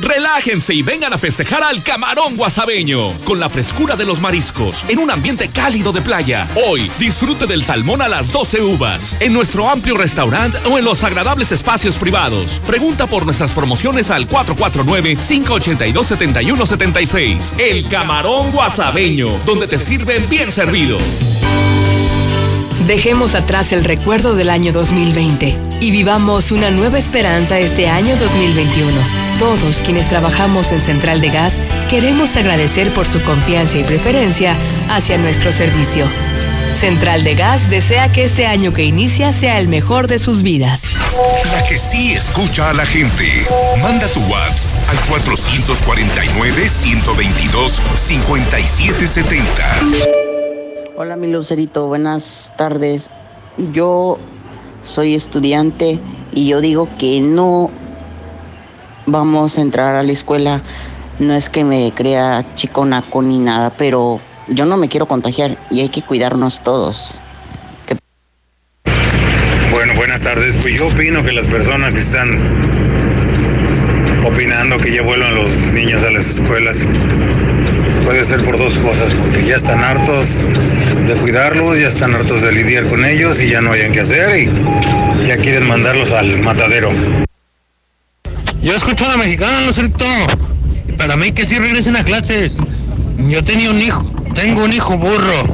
Relájense y vengan a festejar al camarón guasabeño, con la frescura de los mariscos, en un ambiente cálido de playa. Hoy, disfrute del salmón a las 12 uvas, en nuestro amplio restaurante o en los agradables espacios privados. Pregunta por nuestras promociones al 449-582-7176. El camarón guasabeño, donde te sirven bien servido. Dejemos atrás el recuerdo del año 2020 y vivamos una nueva esperanza este año 2021. Todos quienes trabajamos en Central de Gas queremos agradecer por su confianza y preferencia hacia nuestro servicio. Central de Gas desea que este año que inicia sea el mejor de sus vidas. La que sí escucha a la gente. Manda tu WhatsApp al 449-122-5770. Hola mi Lucerito, buenas tardes. Yo soy estudiante y yo digo que no vamos a entrar a la escuela. No es que me crea chiconaco ni nada, pero yo no me quiero contagiar y hay que cuidarnos todos. Bueno, buenas tardes. Pues yo opino que las personas que están opinando que ya vuelvan los niños a las escuelas puede ser por dos cosas, porque ya están hartos de cuidarlos, ya están hartos de lidiar con ellos y ya no hayan que hacer y ya quieren mandarlos al matadero. Yo escucho a la mexicana, Lucerito. Y para mí que sí regresen a clases. Yo tenía un hijo, tengo un hijo burro,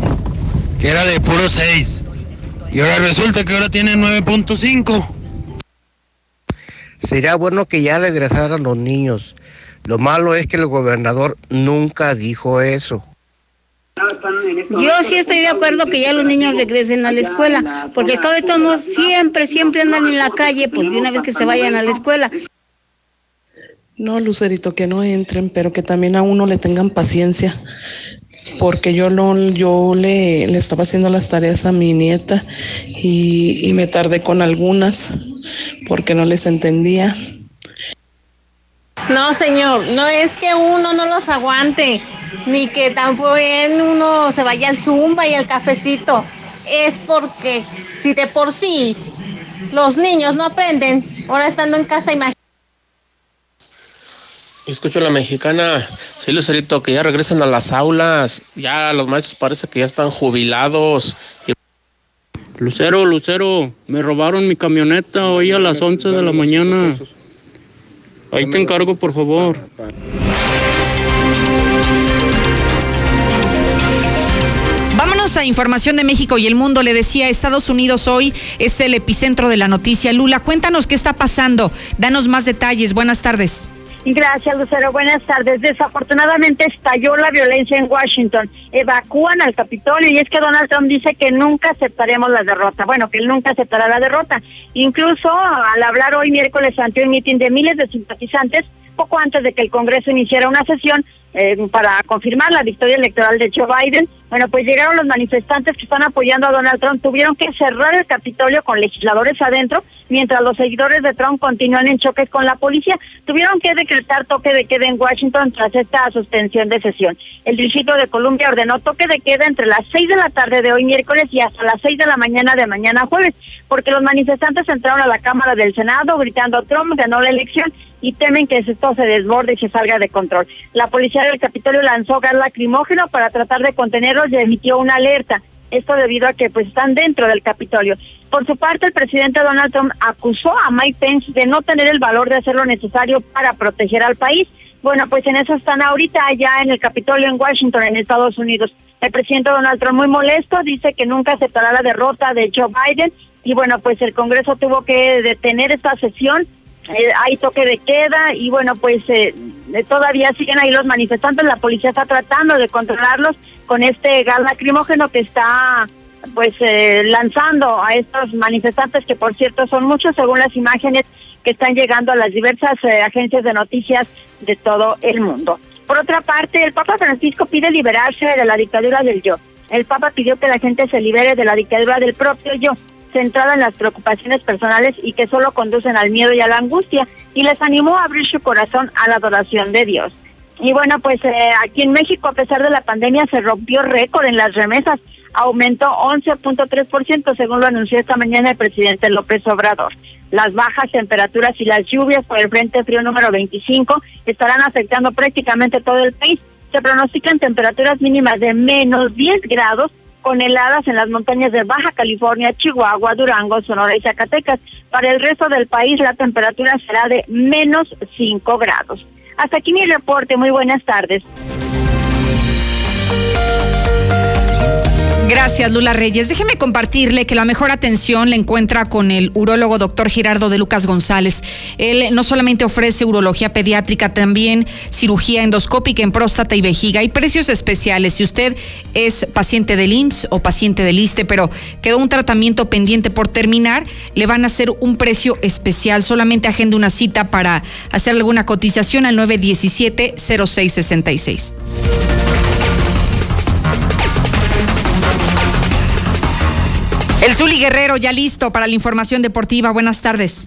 que era de puro 6. Y ahora resulta que ahora tiene 9.5. Sería bueno que ya regresaran los niños. Lo malo es que el gobernador nunca dijo eso. Yo sí estoy de acuerdo que ya los niños regresen a la escuela, porque cabo de todos siempre, siempre andan en la calle, pues de una vez que se vayan a la escuela. No, Lucerito, que no entren, pero que también a uno le tengan paciencia, porque yo no, yo le, le estaba haciendo las tareas a mi nieta y, y me tardé con algunas porque no les entendía. No, señor, no es que uno no los aguante. ni que también uno se vaya al zumba y al cafecito. Es porque si de por sí los niños no aprenden, ahora estando en casa, imagínate. Escucho a la mexicana, sí, Lucerito, que ya regresan a las aulas. Ya los maestros parece que ya están jubilados. Lucero, Lucero, me robaron mi camioneta hoy a las 11 de la mañana. Ahí te encargo, por favor. Vámonos a información de México y el mundo. Le decía, Estados Unidos hoy es el epicentro de la noticia. Lula, cuéntanos qué está pasando. Danos más detalles. Buenas tardes. Gracias, Lucero. Buenas tardes. Desafortunadamente estalló la violencia en Washington. Evacúan al Capitolio y es que Donald Trump dice que nunca aceptaremos la derrota. Bueno, que él nunca aceptará la derrota. Incluso al hablar hoy miércoles ante un mitin de miles de simpatizantes, poco antes de que el Congreso iniciara una sesión eh, para confirmar la victoria electoral de Joe Biden, bueno, pues llegaron los manifestantes que están apoyando a Donald Trump, tuvieron que cerrar el Capitolio con legisladores adentro, mientras los seguidores de Trump continúan en choques con la policía. Tuvieron que decretar toque de queda en Washington tras esta suspensión de sesión. El Distrito de Columbia ordenó toque de queda entre las 6 de la tarde de hoy miércoles y hasta las 6 de la mañana de mañana jueves, porque los manifestantes entraron a la Cámara del Senado gritando Trump ganó la elección y temen que esto se desborde y se salga de control. La policía del Capitolio lanzó gas lacrimógeno para tratar de contenerlos y emitió una alerta. Esto debido a que pues están dentro del Capitolio. Por su parte, el presidente Donald Trump acusó a Mike Pence de no tener el valor de hacer lo necesario para proteger al país. Bueno, pues en eso están ahorita allá en el Capitolio en Washington, en Estados Unidos. El presidente Donald Trump muy molesto dice que nunca aceptará la derrota de Joe Biden y bueno, pues el Congreso tuvo que detener esta sesión eh, hay toque de queda y bueno, pues eh, todavía siguen ahí los manifestantes, la policía está tratando de controlarlos con este gas lacrimógeno que está pues eh, lanzando a estos manifestantes que por cierto son muchos según las imágenes que están llegando a las diversas agencias de noticias de todo el mundo. Por otra parte, el Papa Francisco pide liberarse de la dictadura del yo. El Papa pidió que la gente se libere de la dictadura del propio yo centrada en las preocupaciones personales y que solo conducen al miedo y a la angustia, y les animó a abrir su corazón a la adoración de Dios. Y bueno, pues eh, aquí en México, a pesar de la pandemia, se rompió récord en las remesas, aumentó 11.3%, según lo anunció esta mañana el presidente López Obrador. Las bajas temperaturas y las lluvias por el Frente Frío número 25 estarán afectando prácticamente todo el país. Se pronostican temperaturas mínimas de menos 10 grados con heladas en las montañas de Baja California, Chihuahua, Durango, Sonora y Zacatecas. Para el resto del país la temperatura será de menos 5 grados. Hasta aquí mi reporte. Muy buenas tardes. Gracias, Lula Reyes. Déjeme compartirle que la mejor atención la encuentra con el urólogo doctor Girardo de Lucas González. Él no solamente ofrece urología pediátrica, también cirugía endoscópica en próstata y vejiga. Hay precios especiales. Si usted es paciente del IMSS o paciente del ISTE, pero quedó un tratamiento pendiente por terminar, le van a hacer un precio especial. Solamente agende una cita para hacer alguna cotización al 917-0666. El Zuli Guerrero ya listo para la información deportiva. Buenas tardes.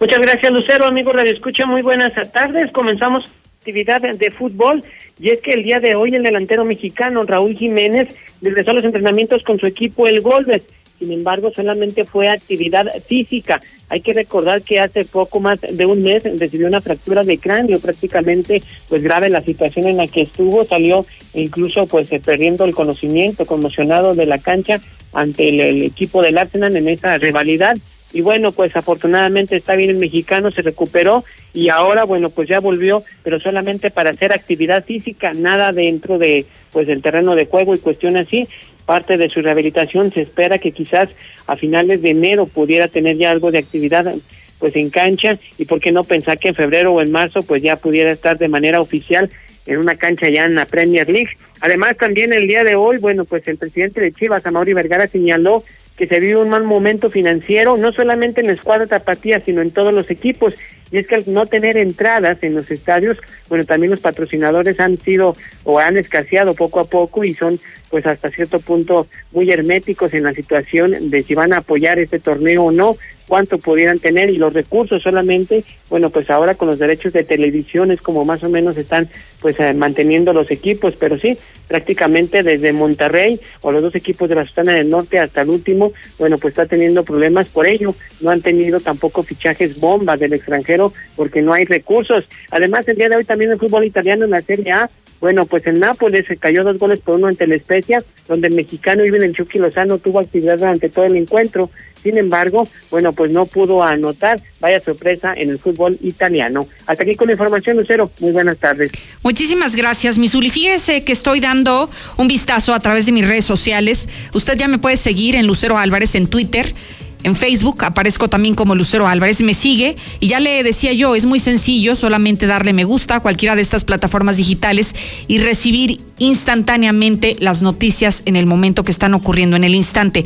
Muchas gracias, Lucero. Amigo Radio Escucha, muy buenas tardes. Comenzamos actividad de fútbol y es que el día de hoy el delantero mexicano Raúl Jiménez regresó a los entrenamientos con su equipo el Golbes. Sin embargo, solamente fue actividad física. Hay que recordar que hace poco más de un mes recibió una fractura de cráneo, prácticamente pues grave la situación en la que estuvo, salió incluso pues eh, perdiendo el conocimiento, conmocionado de la cancha ante el, equipo del Arsenal en esa rivalidad. Y bueno, pues afortunadamente está bien el mexicano, se recuperó y ahora, bueno, pues ya volvió, pero solamente para hacer actividad física, nada dentro de, pues, del terreno de juego y cuestiones así. Parte de su rehabilitación se espera que quizás a finales de enero pudiera tener ya algo de actividad pues en cancha y por qué no pensar que en febrero o en marzo pues ya pudiera estar de manera oficial en una cancha ya en la Premier League. Además, también el día de hoy, bueno, pues el presidente de Chivas, Amaury Vergara, señaló que se vive un mal momento financiero, no solamente en la escuadra tapatía, sino en todos los equipos. Y es que al no tener entradas en los estadios, bueno, también los patrocinadores han sido o han escaseado poco a poco y son pues hasta cierto punto muy herméticos en la situación de si van a apoyar este torneo o no, cuánto pudieran tener y los recursos solamente, bueno, pues ahora con los derechos de televisión es como más o menos están pues eh, manteniendo los equipos, pero sí, prácticamente desde Monterrey o los dos equipos de la Sultana del Norte hasta el último, bueno, pues está teniendo problemas por ello, no han tenido tampoco fichajes bombas del extranjero porque no hay recursos. Además, el día de hoy también el fútbol italiano en la Serie A, bueno, pues el Nápoles se cayó dos goles por uno ante la Especia, donde el mexicano Iben Chucky Lozano tuvo actividad durante todo el encuentro. Sin embargo, bueno, pues no pudo anotar. Vaya sorpresa en el fútbol italiano. Hasta aquí con la información, Lucero. Muy buenas tardes. Muchísimas gracias, Misuli. Fíjese que estoy dando un vistazo a través de mis redes sociales. Usted ya me puede seguir en Lucero Álvarez en Twitter en Facebook aparezco también como Lucero Álvarez, me sigue y ya le decía yo, es muy sencillo, solamente darle me gusta a cualquiera de estas plataformas digitales y recibir instantáneamente las noticias en el momento que están ocurriendo, en el instante.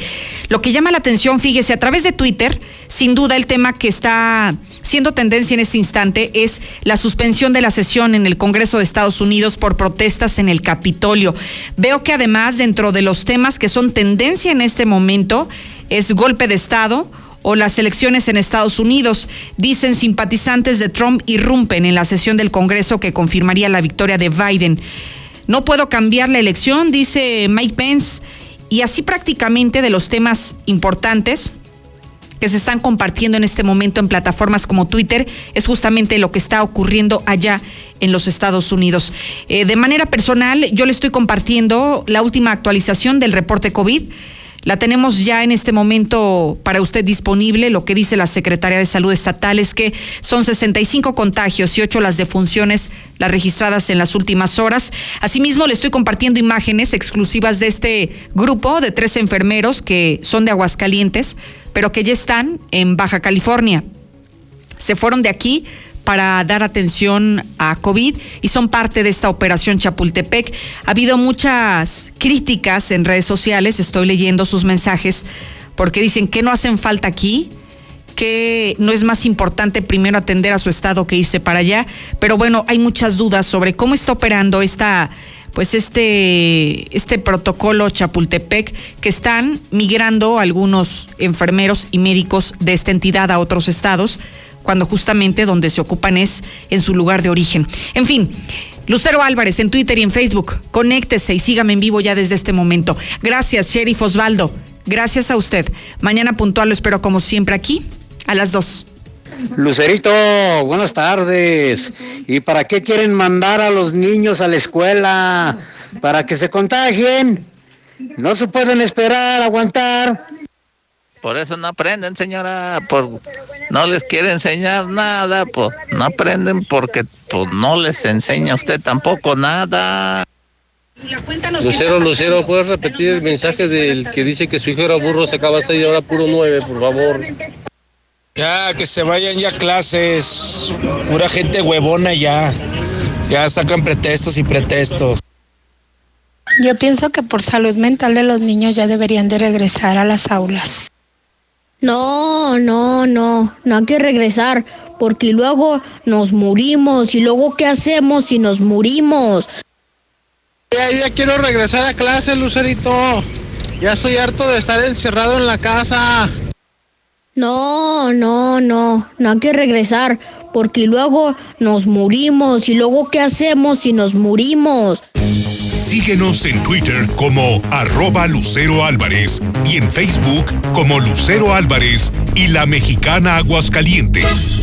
Lo que llama la atención, fíjese, a través de Twitter, sin duda el tema que está siendo tendencia en este instante es la suspensión de la sesión en el Congreso de Estados Unidos por protestas en el Capitolio. Veo que además dentro de los temas que son tendencia en este momento, es golpe de Estado o las elecciones en Estados Unidos. Dicen simpatizantes de Trump irrumpen en la sesión del Congreso que confirmaría la victoria de Biden. No puedo cambiar la elección, dice Mike Pence. Y así prácticamente de los temas importantes que se están compartiendo en este momento en plataformas como Twitter es justamente lo que está ocurriendo allá en los Estados Unidos. Eh, de manera personal, yo le estoy compartiendo la última actualización del reporte COVID la tenemos ya en este momento para usted disponible. Lo que dice la Secretaría de Salud Estatal es que son 65 contagios y 8 las defunciones las registradas en las últimas horas. Asimismo, le estoy compartiendo imágenes exclusivas de este grupo de tres enfermeros que son de Aguascalientes, pero que ya están en Baja California. Se fueron de aquí para dar atención a COVID y son parte de esta operación Chapultepec. Ha habido muchas críticas en redes sociales, estoy leyendo sus mensajes, porque dicen que no hacen falta aquí, que no es más importante primero atender a su estado que irse para allá, pero bueno, hay muchas dudas sobre cómo está operando esta pues este, este protocolo Chapultepec que están migrando algunos enfermeros y médicos de esta entidad a otros estados cuando justamente donde se ocupan es en su lugar de origen. En fin. Lucero Álvarez en Twitter y en Facebook. Conéctese y sígame en vivo ya desde este momento. Gracias, Sheriff Osvaldo. Gracias a usted. Mañana puntual lo espero como siempre aquí a las dos. Lucerito, buenas tardes. ¿Y para qué quieren mandar a los niños a la escuela? Para que se contagien. No se pueden esperar, aguantar. Por eso no aprenden, señora, por no les quiere enseñar nada, pues no aprenden porque pues no les enseña usted tampoco nada. Lucero, Lucero, ¿puedes repetir el mensaje del que dice que su hijo era burro, se acaba seis y ahora puro nueve, por favor? Ya, que se vayan ya clases, pura gente huevona ya, ya sacan pretextos y pretextos. Yo pienso que por salud mental de los niños ya deberían de regresar a las aulas. No, no, no, no hay que regresar, porque luego nos morimos y luego ¿qué hacemos si nos morimos? Ya, ya quiero regresar a clase, Lucerito. Ya estoy harto de estar encerrado en la casa. No, no, no, no hay que regresar, porque luego nos morimos y luego ¿qué hacemos si nos morimos? Síguenos en Twitter como arroba Lucero Álvarez y en Facebook como Lucero Álvarez y la mexicana Aguascalientes.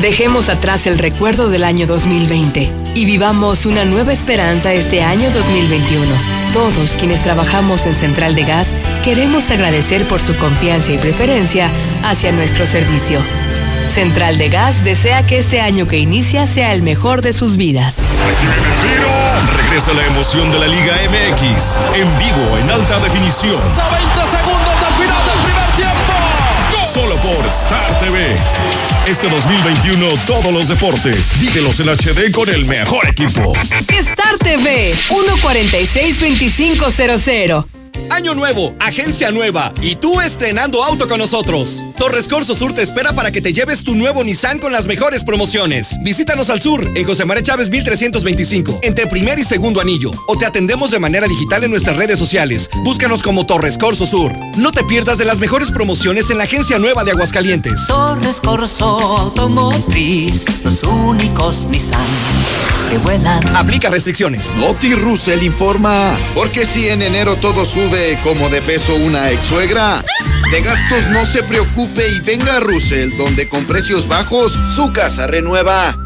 Dejemos atrás el recuerdo del año 2020 y vivamos una nueva esperanza este año 2021. Todos quienes trabajamos en Central de Gas queremos agradecer por su confianza y preferencia hacia nuestro servicio. Central de Gas desea que este año que inicia sea el mejor de sus vidas. Regresa la emoción de la Liga MX en vivo en alta definición. A 20 segundos del final del primer tiempo. solo por Star TV. Este 2021 todos los deportes, vívelos en HD con el mejor equipo. Star TV 146-2500. Año nuevo, agencia nueva y tú estrenando auto con nosotros. Torres Corso Sur te espera para que te lleves tu nuevo Nissan con las mejores promociones. Visítanos al sur en José María Chávez 1325, entre primer y segundo anillo, o te atendemos de manera digital en nuestras redes sociales. Búscanos como Torres Corso Sur. No te pierdas de las mejores promociones en la agencia nueva de Aguascalientes. Torres Corso Automotriz, los únicos Nissan que vuelan. Aplica restricciones. Noti Russell informa, porque si en enero todo sube como de peso una ex suegra, de gastos no se preocupe y venga a Russell, donde con precios bajos su casa renueva.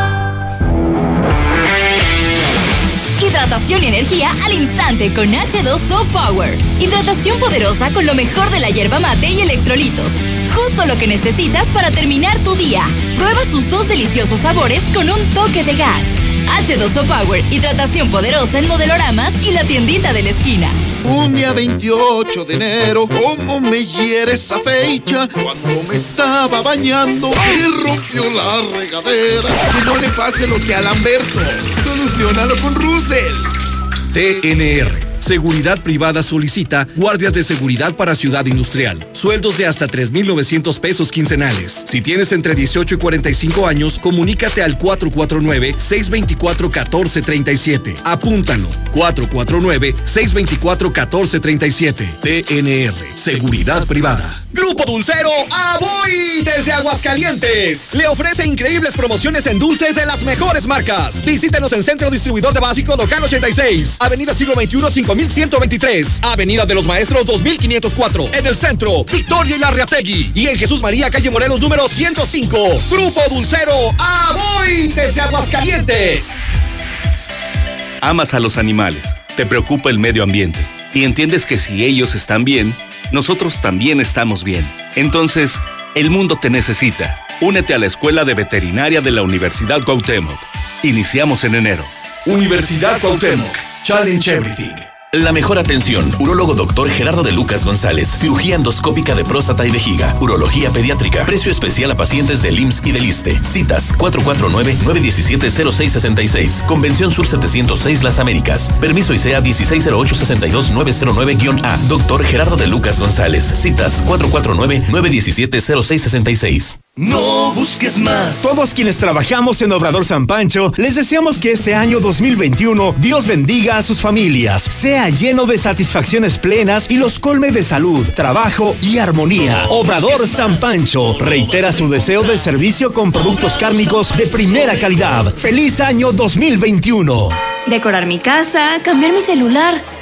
Hidratación y energía al instante con H2O Power. Hidratación poderosa con lo mejor de la hierba mate y electrolitos. Justo lo que necesitas para terminar tu día. Prueba sus dos deliciosos sabores con un toque de gas. H2O Power, hidratación poderosa en modeloramas y la tiendita de la esquina. Un día 28 de enero, ¿cómo me hiere esa fecha? Cuando me estaba bañando y rompió la regadera. Que no le pase lo que a Lamberto. Solucionalo con Russell. TNR. Seguridad Privada solicita guardias de seguridad para Ciudad Industrial. Sueldos de hasta 3,900 pesos quincenales. Si tienes entre 18 y 45 años, comunícate al 449-624-1437. Apúntalo. 449-624-1437. TNR. Seguridad Privada. Grupo Dulcero Aboy desde Aguascalientes. Le ofrece increíbles promociones en dulces de las mejores marcas. Visítenos en Centro Distribuidor de Básico Local 86, Avenida Siglo XXI 5123, Avenida de los Maestros 2504, en el centro, Victoria y Larreategui. Y en Jesús María, calle Morelos número 105. Grupo Dulcero Aboy desde Aguascalientes. Amas a los animales, te preocupa el medio ambiente y entiendes que si ellos están bien, nosotros también estamos bien. Entonces, el mundo te necesita. Únete a la Escuela de Veterinaria de la Universidad Cuauhtémoc. Iniciamos en enero. Universidad Cuauhtémoc. Challenge Everything. La mejor atención. Urólogo doctor Gerardo de Lucas González. Cirugía endoscópica de próstata y vejiga. Urología pediátrica. Precio especial a pacientes del IMSS y del ISTE. Citas 449-917-0666. Convención Sur 706 Las Américas. Permiso ICEA 160862909-A. Doctor Gerardo de Lucas González. Citas 449-917-0666. No busques más. Todos quienes trabajamos en Obrador San Pancho, les deseamos que este año 2021 Dios bendiga a sus familias, sea lleno de satisfacciones plenas y los colme de salud, trabajo y armonía. Obrador San Pancho reitera su deseo de servicio con productos cárnicos de primera calidad. Feliz año 2021. Decorar mi casa, cambiar mi celular,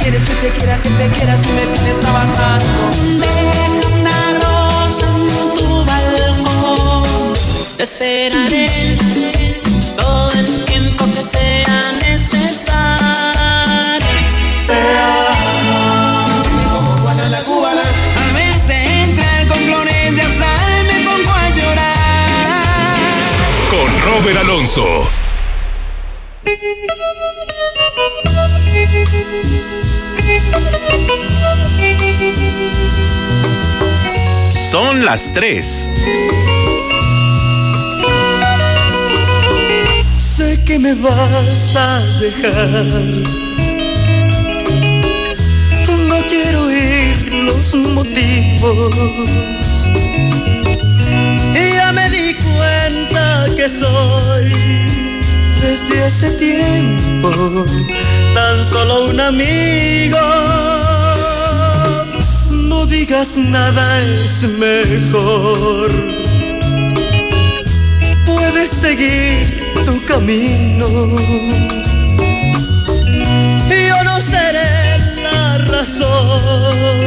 quieres que te quiera, que te quiera si me vienes trabajando. Deja una rosa en tu balcón. Te esperaré todo el tiempo que sea necesario. Te amo. Como la. A verte entrar con flores de azar me pongo a llorar. Con Robert Alonso son las 3. Sé que me vas a dejar. No quiero oír los motivos. Ya me di cuenta que soy desde hace tiempo tan solo un amigo. No digas nada, es mejor. Puedes seguir tu camino. Yo no seré la razón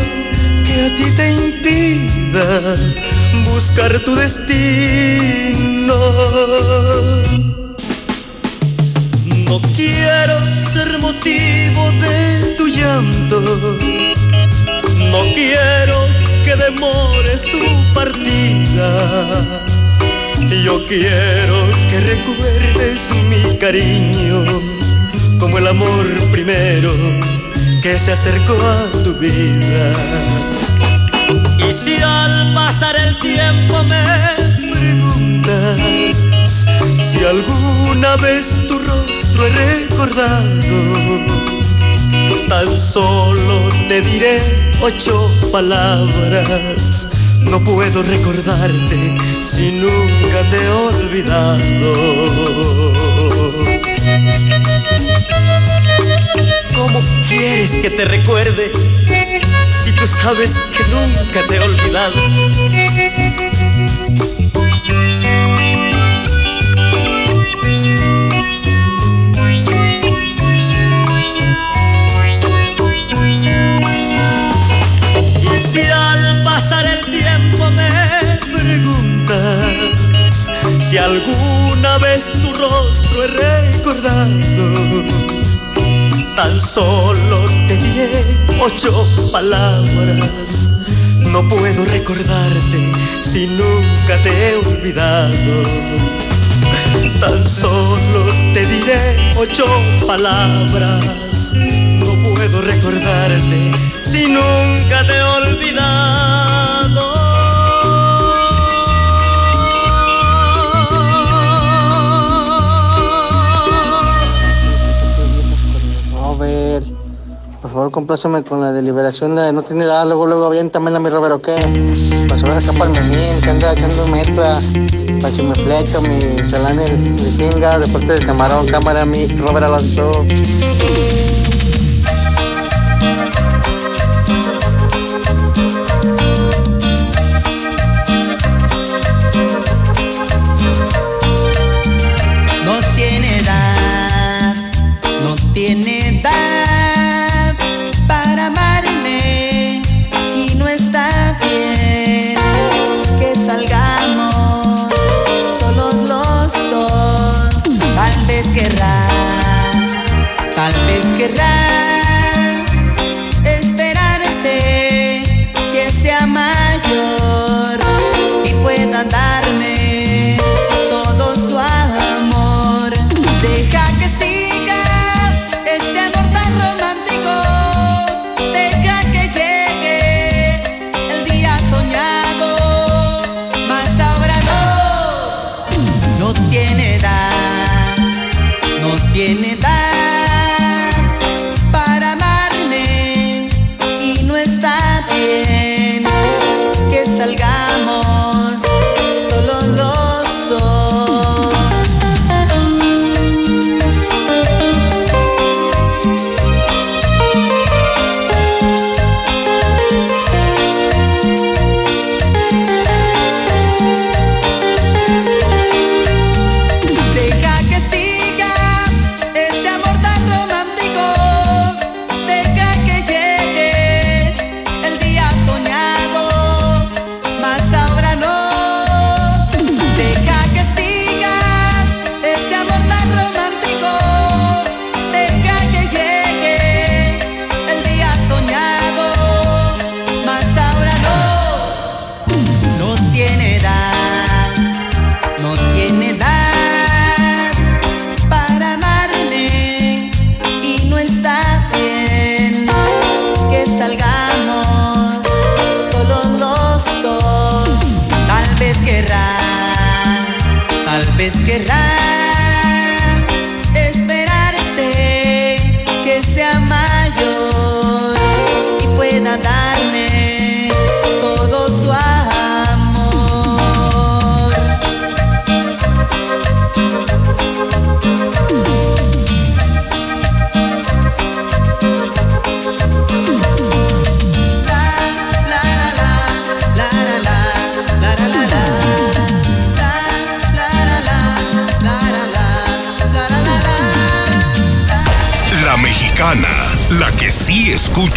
que a ti te impida buscar tu destino. Quiero ser motivo de tu llanto. No quiero que demores tu partida. Yo quiero que recuerdes mi cariño como el amor primero que se acercó a tu vida. Y si al pasar el tiempo me preguntas si alguna vez tu rostro he recordado, tan solo te diré ocho palabras. No puedo recordarte si nunca te he olvidado. ¿Cómo quieres que te recuerde si tú sabes que nunca te he olvidado? Si al pasar el tiempo me preguntas si alguna vez tu rostro he recordado, tan solo te diré ocho palabras. No puedo recordarte si nunca te he olvidado. Tan solo te diré ocho palabras. No puedo recordarte si nunca te he olvidado. Robert, por favor compláceme con la deliberación de no tiene edad, luego luego aviéntamela mi Robert, ¿o qué? A para el memín, que anda echando metra, para si me pleto, mi chalán el de Singa, deporte del camarón, cámara, mi Robert Alonso.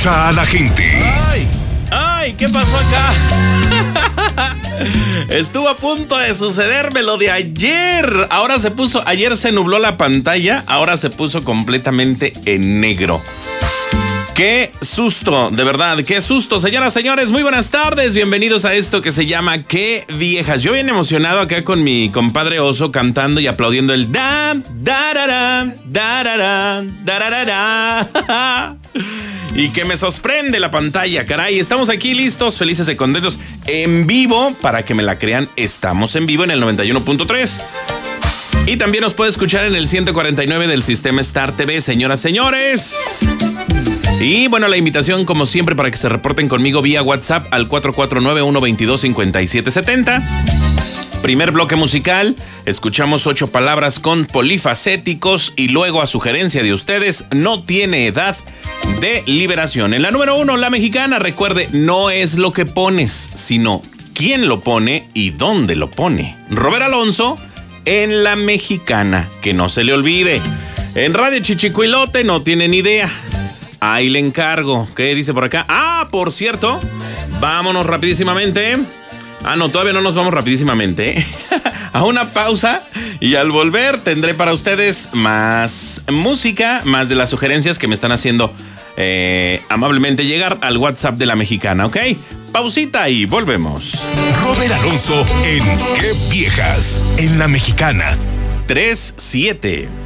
A la gente. ¡Ay! ¡Ay! ¿Qué pasó acá? <laughs> Estuvo a punto de sucederme lo de ayer. Ahora se puso, ayer se nubló la pantalla, ahora se puso completamente en negro. Qué susto, de verdad, qué susto. Señoras, señores, muy buenas tardes. Bienvenidos a esto que se llama Qué viejas. Yo bien emocionado acá con mi compadre Oso cantando y aplaudiendo el da, da, da, da, da, da, da, da, da. Y que me sorprende la pantalla, caray. Estamos aquí listos, felices y contentos, en vivo. Para que me la crean, estamos en vivo en el 91.3. Y también nos puede escuchar en el 149 del sistema Star TV, señoras, señores. Y bueno, la invitación, como siempre, para que se reporten conmigo vía WhatsApp al 449-122-5770. Primer bloque musical, escuchamos ocho palabras con polifacéticos y luego a sugerencia de ustedes, no tiene edad de liberación. En la número uno, la mexicana, recuerde, no es lo que pones, sino quién lo pone y dónde lo pone. Robert Alonso en la mexicana, que no se le olvide. En Radio Chichicuilote no tienen idea. Ahí le encargo. ¿Qué dice por acá? Ah, por cierto, vámonos rapidísimamente. Ah, no, todavía no nos vamos rapidísimamente. ¿eh? <laughs> A una pausa y al volver tendré para ustedes más música, más de las sugerencias que me están haciendo eh, amablemente llegar al WhatsApp de la mexicana, ¿ok? Pausita y volvemos. Robert Alonso en Qué viejas en la mexicana. 3-7.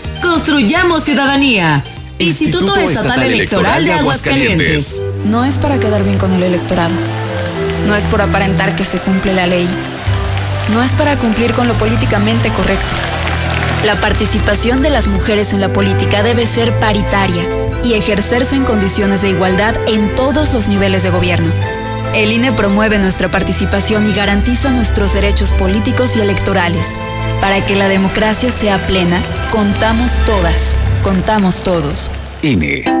Construyamos ciudadanía. Instituto, Estatal, Electoral de Aguascalientes. No es para quedar bien con el electorado. No es por aparentar que se cumple la ley. No es para cumplir con lo políticamente correcto. La participación de las mujeres en la política debe ser paritaria y ejercerse en condiciones de igualdad en todos los niveles de gobierno. El INE promueve nuestra participación y garantiza nuestros derechos políticos y electorales. Para que la democracia sea plena, contamos todas, contamos todos. INE.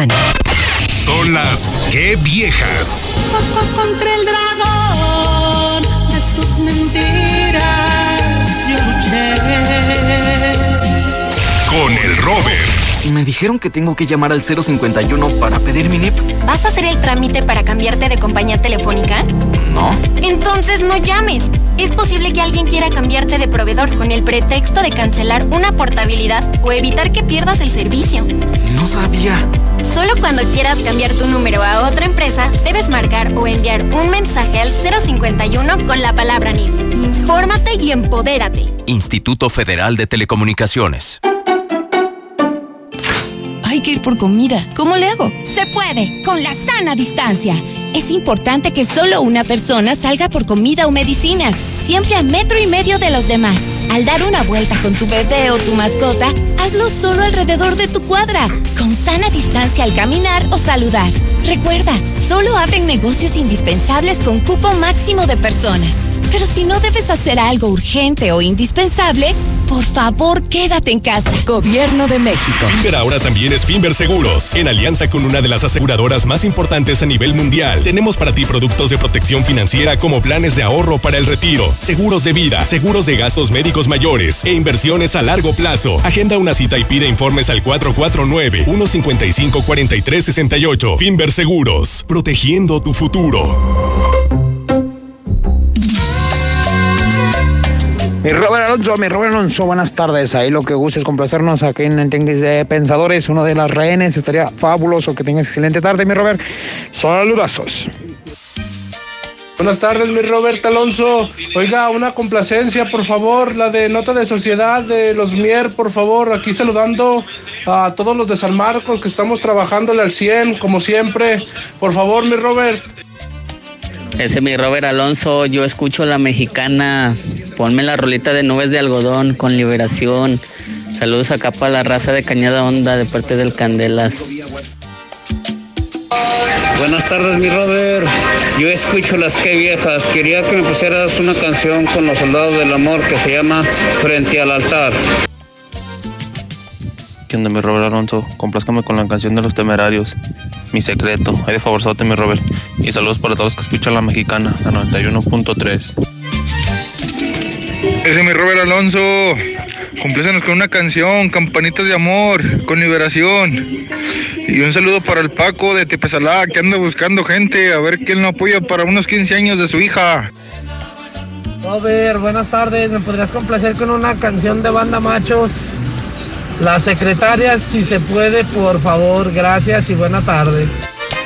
Son las Qué viejas. Contra el dragón de sus mentiras yo luché. Con el Robert. Me dijeron que tengo que llamar al 051 para pedir mi NIP. ¿Vas a hacer el trámite para cambiarte de compañía telefónica? No. Entonces no llames. Es posible que alguien quiera cambiarte de proveedor con el pretexto de cancelar una portabilidad o evitar que pierdas el servicio. No sabía. Solo cuando quieras cambiar tu número a otra empresa, debes marcar o enviar un mensaje al 051 con la palabra NIP. Infórmate y empodérate. Instituto Federal de Telecomunicaciones. Hay que ir por comida. ¿Cómo le hago? Se puede, con la sana distancia. Es importante que solo una persona salga por comida o medicinas, siempre a metro y medio de los demás. Al dar una vuelta con tu bebé o tu mascota, hazlo solo alrededor de tu cuadra, con sana distancia al caminar o saludar. Recuerda, solo abren negocios indispensables con cupo máximo de personas. Pero si no debes hacer algo urgente o indispensable, por favor, quédate en casa. Gobierno de México. Finver ahora también es Finver Seguros. En alianza con una de las aseguradoras más importantes a nivel mundial, tenemos para ti productos de protección financiera como planes de ahorro para el retiro, seguros de vida, seguros de gastos médicos mayores e inversiones a largo plazo. Agenda una cita y pide informes al 449-155-4368. Finver Seguros, protegiendo tu futuro. Mi Robert Alonso, mi Robert Alonso, buenas tardes. Ahí lo que gusta es complacernos aquí en Tenguis de Pensadores, uno de las rehenes. Estaría fabuloso que tengas excelente tarde, mi Robert. Saludazos. Buenas tardes, mi Robert Alonso. Oiga, una complacencia, por favor, la de Nota de Sociedad de los Mier, por favor. Aquí saludando a todos los de San Marcos que estamos trabajándole al 100, como siempre. Por favor, mi Robert. Ese es mi Robert Alonso, yo escucho la mexicana. Ponme la rolita de nubes de algodón con liberación. Saludos acá para la raza de Cañada Onda de parte del Candelas. Buenas tardes, mi Robert. Yo escucho las que viejas. Quería que me pusieras una canción con los soldados del amor que se llama Frente al altar. ¿Qué onda, mi Robert Alonso? Complázcame con la canción de los temerarios. Mi secreto. Hay de favorzote, mi Robert. Y saludos para todos los que escuchan la mexicana, la 91.3. Ese es mi Robert Alonso. Complécenos con una canción, Campanitas de Amor, con liberación. Y un saludo para el Paco de Tepesalá, que anda buscando gente, a ver quién lo apoya para unos 15 años de su hija. Robert, buenas tardes. ¿Me podrías complacer con una canción de banda machos? La secretaria, si se puede, por favor. Gracias y buena tarde.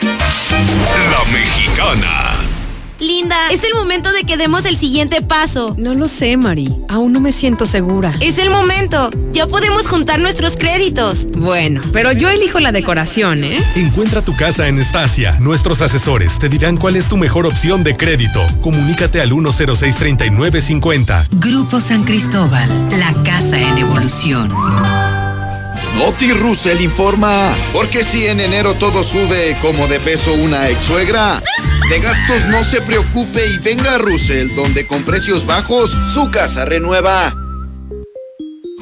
La mexicana. Linda, es el momento de que demos el siguiente paso. No lo sé, Mari. Aún no me siento segura. Es el momento. Ya podemos juntar nuestros créditos. Bueno, pero yo elijo la decoración, ¿eh? Encuentra tu casa en Estacia. Nuestros asesores te dirán cuál es tu mejor opción de crédito. Comunícate al 106-3950. Grupo San Cristóbal, la casa en evolución. Noti Russell informa, porque si en enero todo sube como de peso una ex suegra, de gastos no se preocupe y venga a Russell, donde con precios bajos su casa renueva.